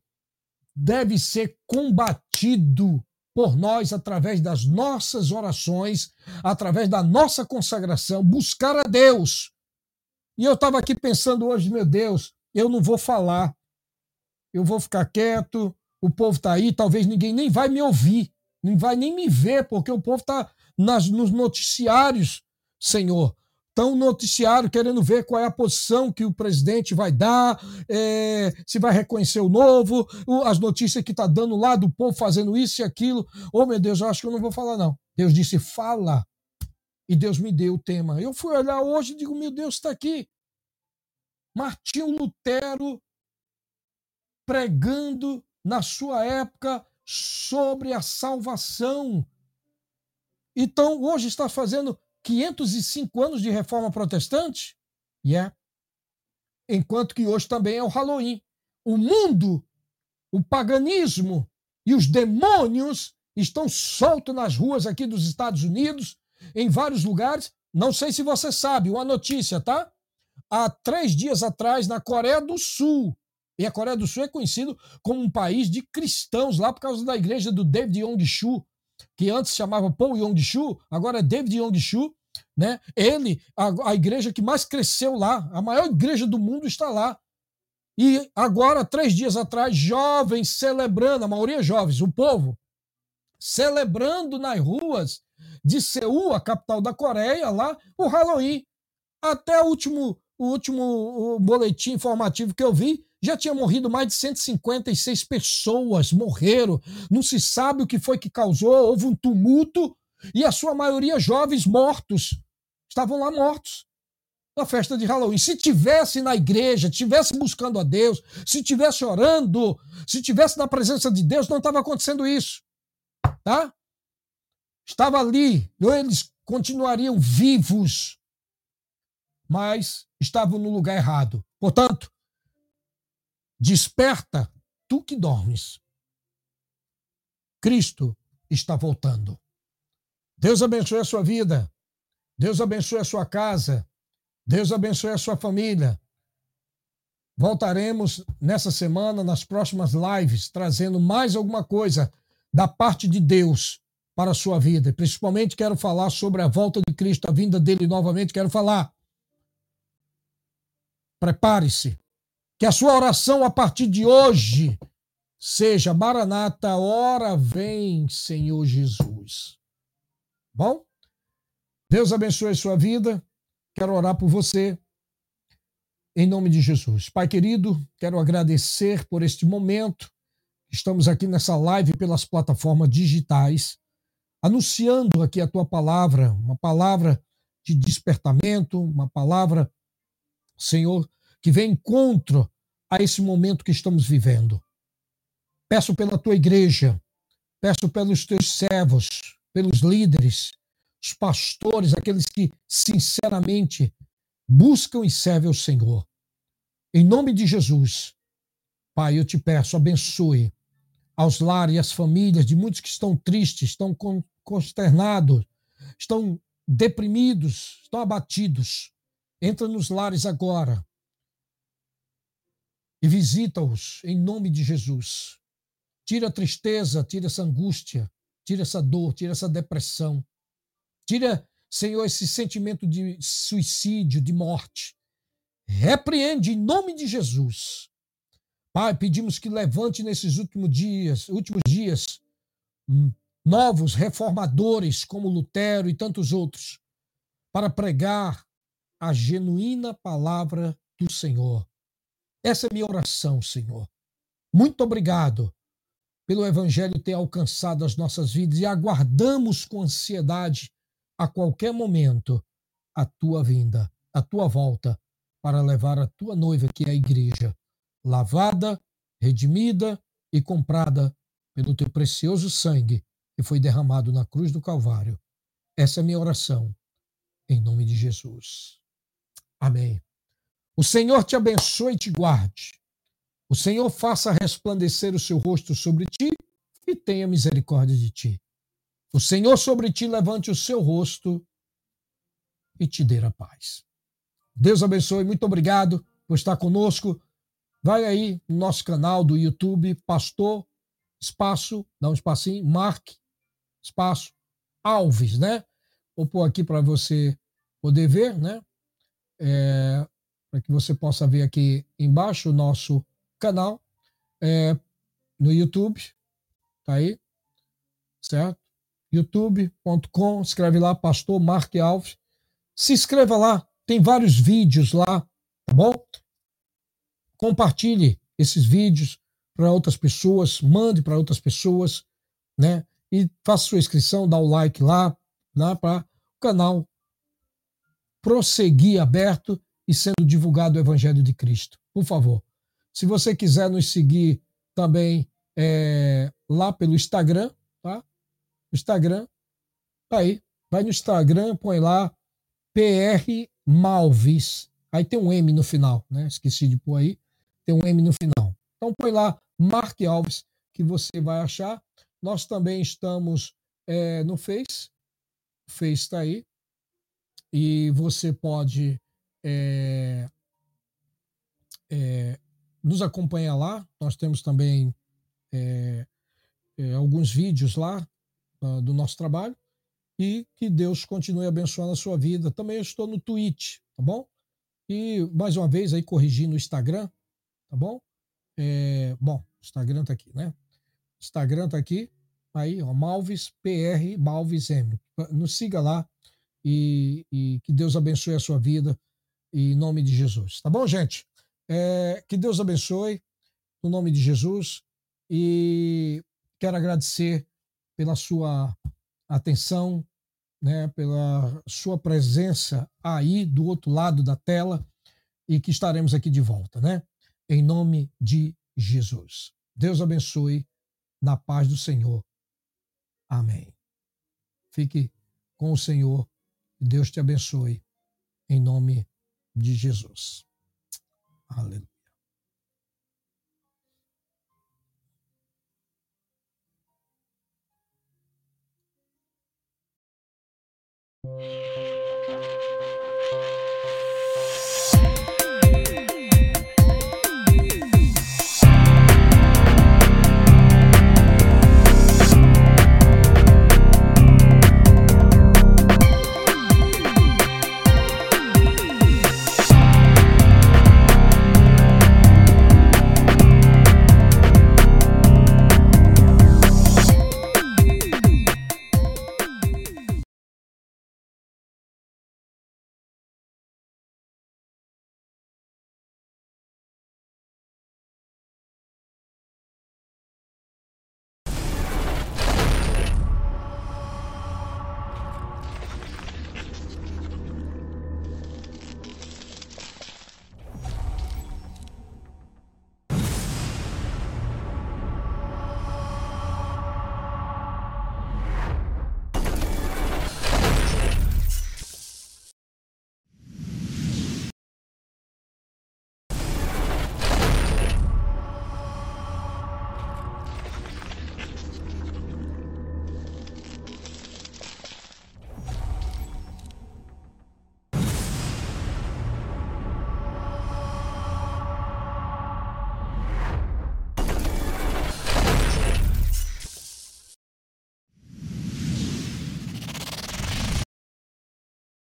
deve ser combatido por nós através das nossas orações, através da nossa consagração, buscar a Deus. E eu estava aqui pensando hoje, meu Deus, eu não vou falar, eu vou ficar quieto, o povo está aí, talvez ninguém nem vai me ouvir, nem vai nem me ver, porque o povo está nos noticiários, Senhor estão no noticiário querendo ver qual é a posição que o presidente vai dar, é, se vai reconhecer o novo, as notícias que está dando lá do povo fazendo isso e aquilo. Oh, meu Deus, eu acho que eu não vou falar, não. Deus disse, fala. E Deus me deu o tema. Eu fui olhar hoje e digo, meu Deus, está aqui. Martinho Lutero pregando na sua época sobre a salvação. Então, hoje está fazendo 505 anos de reforma protestante? Yeah. é. Enquanto que hoje também é o Halloween. O mundo, o paganismo e os demônios estão soltos nas ruas aqui dos Estados Unidos, em vários lugares. Não sei se você sabe, uma notícia, tá? Há três dias atrás, na Coreia do Sul, E a Coreia do Sul é conhecido como um país de cristãos lá por causa da igreja do David Yong-Shu, que antes chamava Paul Yong-Shu, agora é David Yong-Shu, né? Ele, a, a igreja que mais cresceu lá, a maior igreja do mundo está lá. E agora, três dias atrás, jovens celebrando, a maioria jovens, o povo, celebrando nas ruas de Seul, a capital da Coreia, lá, o Halloween. Até o último, o último boletim informativo que eu vi, já tinha morrido mais de 156 pessoas, morreram. Não se sabe o que foi que causou, houve um tumulto e a sua maioria jovens mortos. Estavam lá mortos na festa de Halloween. Se tivesse na igreja, tivesse buscando a Deus, se tivesse orando, se tivesse na presença de Deus, não estava acontecendo isso. Tá? Estava ali, eles continuariam vivos, mas estavam no lugar errado. Portanto, desperta tu que dormes. Cristo está voltando. Deus abençoe a sua vida. Deus abençoe a sua casa. Deus abençoe a sua família. Voltaremos nessa semana, nas próximas lives, trazendo mais alguma coisa da parte de Deus para a sua vida. Principalmente quero falar sobre a volta de Cristo, a vinda dele novamente. Quero falar. Prepare-se. Que a sua oração a partir de hoje seja: Maranata, hora vem, Senhor Jesus. Bom? Deus abençoe sua vida. Quero orar por você. Em nome de Jesus. Pai querido, quero agradecer por este momento. Estamos aqui nessa live pelas plataformas digitais, anunciando aqui a tua palavra, uma palavra de despertamento, uma palavra, Senhor, que vem encontro a esse momento que estamos vivendo. Peço pela tua igreja, peço pelos teus servos, pelos líderes, os pastores, aqueles que sinceramente buscam e servem ao Senhor. Em nome de Jesus, Pai, eu te peço, abençoe aos lares e às famílias de muitos que estão tristes, estão consternados, estão deprimidos, estão abatidos. Entra nos lares agora e visita-os em nome de Jesus. Tira a tristeza, tira essa angústia, Tira essa dor, tira essa depressão. Tira, Senhor, esse sentimento de suicídio, de morte. Repreende em nome de Jesus. Pai, pedimos que levante nesses últimos dias, últimos dias, hum, novos reformadores como Lutero e tantos outros, para pregar a genuína palavra do Senhor. Essa é minha oração, Senhor. Muito obrigado pelo Evangelho ter alcançado as nossas vidas e aguardamos com ansiedade a qualquer momento a tua vinda, a tua volta, para levar a tua noiva, que é a igreja, lavada, redimida e comprada pelo teu precioso sangue que foi derramado na cruz do Calvário. Essa é a minha oração, em nome de Jesus. Amém. O Senhor te abençoe e te guarde. O Senhor faça resplandecer o seu rosto sobre ti e tenha misericórdia de ti. O Senhor sobre ti levante o seu rosto e te dê a paz. Deus abençoe, muito obrigado por estar conosco. Vai aí no nosso canal do YouTube, Pastor, espaço, dá um espacinho, Mark, espaço, Alves, né? Vou pôr aqui para você poder ver, né? É, para que você possa ver aqui embaixo o nosso canal é, no YouTube, tá aí, certo? youtube.com, escreve lá, Pastor Mark Alves. Se inscreva lá, tem vários vídeos lá, tá bom? Compartilhe esses vídeos para outras pessoas, mande para outras pessoas, né? E faça sua inscrição, dá o like lá, né? para o canal prosseguir aberto e sendo divulgado o Evangelho de Cristo. Por favor. Se você quiser nos seguir também é, lá pelo Instagram, tá? Instagram, tá aí. Vai no Instagram, põe lá PR Malvis. Aí tem um M no final, né? Esqueci de pôr aí. Tem um M no final. Então põe lá Mark Alves, que você vai achar. Nós também estamos é, no Face. O Face está aí. E você pode é, é, nos acompanha lá. Nós temos também é, é, alguns vídeos lá uh, do nosso trabalho. E que Deus continue abençoando a sua vida. Também estou no Twitch, tá bom? E mais uma vez aí corrigindo o Instagram, tá bom? É, bom, Instagram tá aqui, né? Instagram tá aqui, aí, ó, Malves PR Malves M. Nos siga lá e, e, que Deus abençoe a sua vida em nome de Jesus. Tá bom, gente? É, que Deus abençoe no nome de Jesus e quero agradecer pela sua atenção, né, pela sua presença aí do outro lado da tela e que estaremos aqui de volta, né? Em nome de Jesus. Deus abençoe na paz do Senhor. Amém. Fique com o Senhor. Deus te abençoe em nome de Jesus. Aleluia.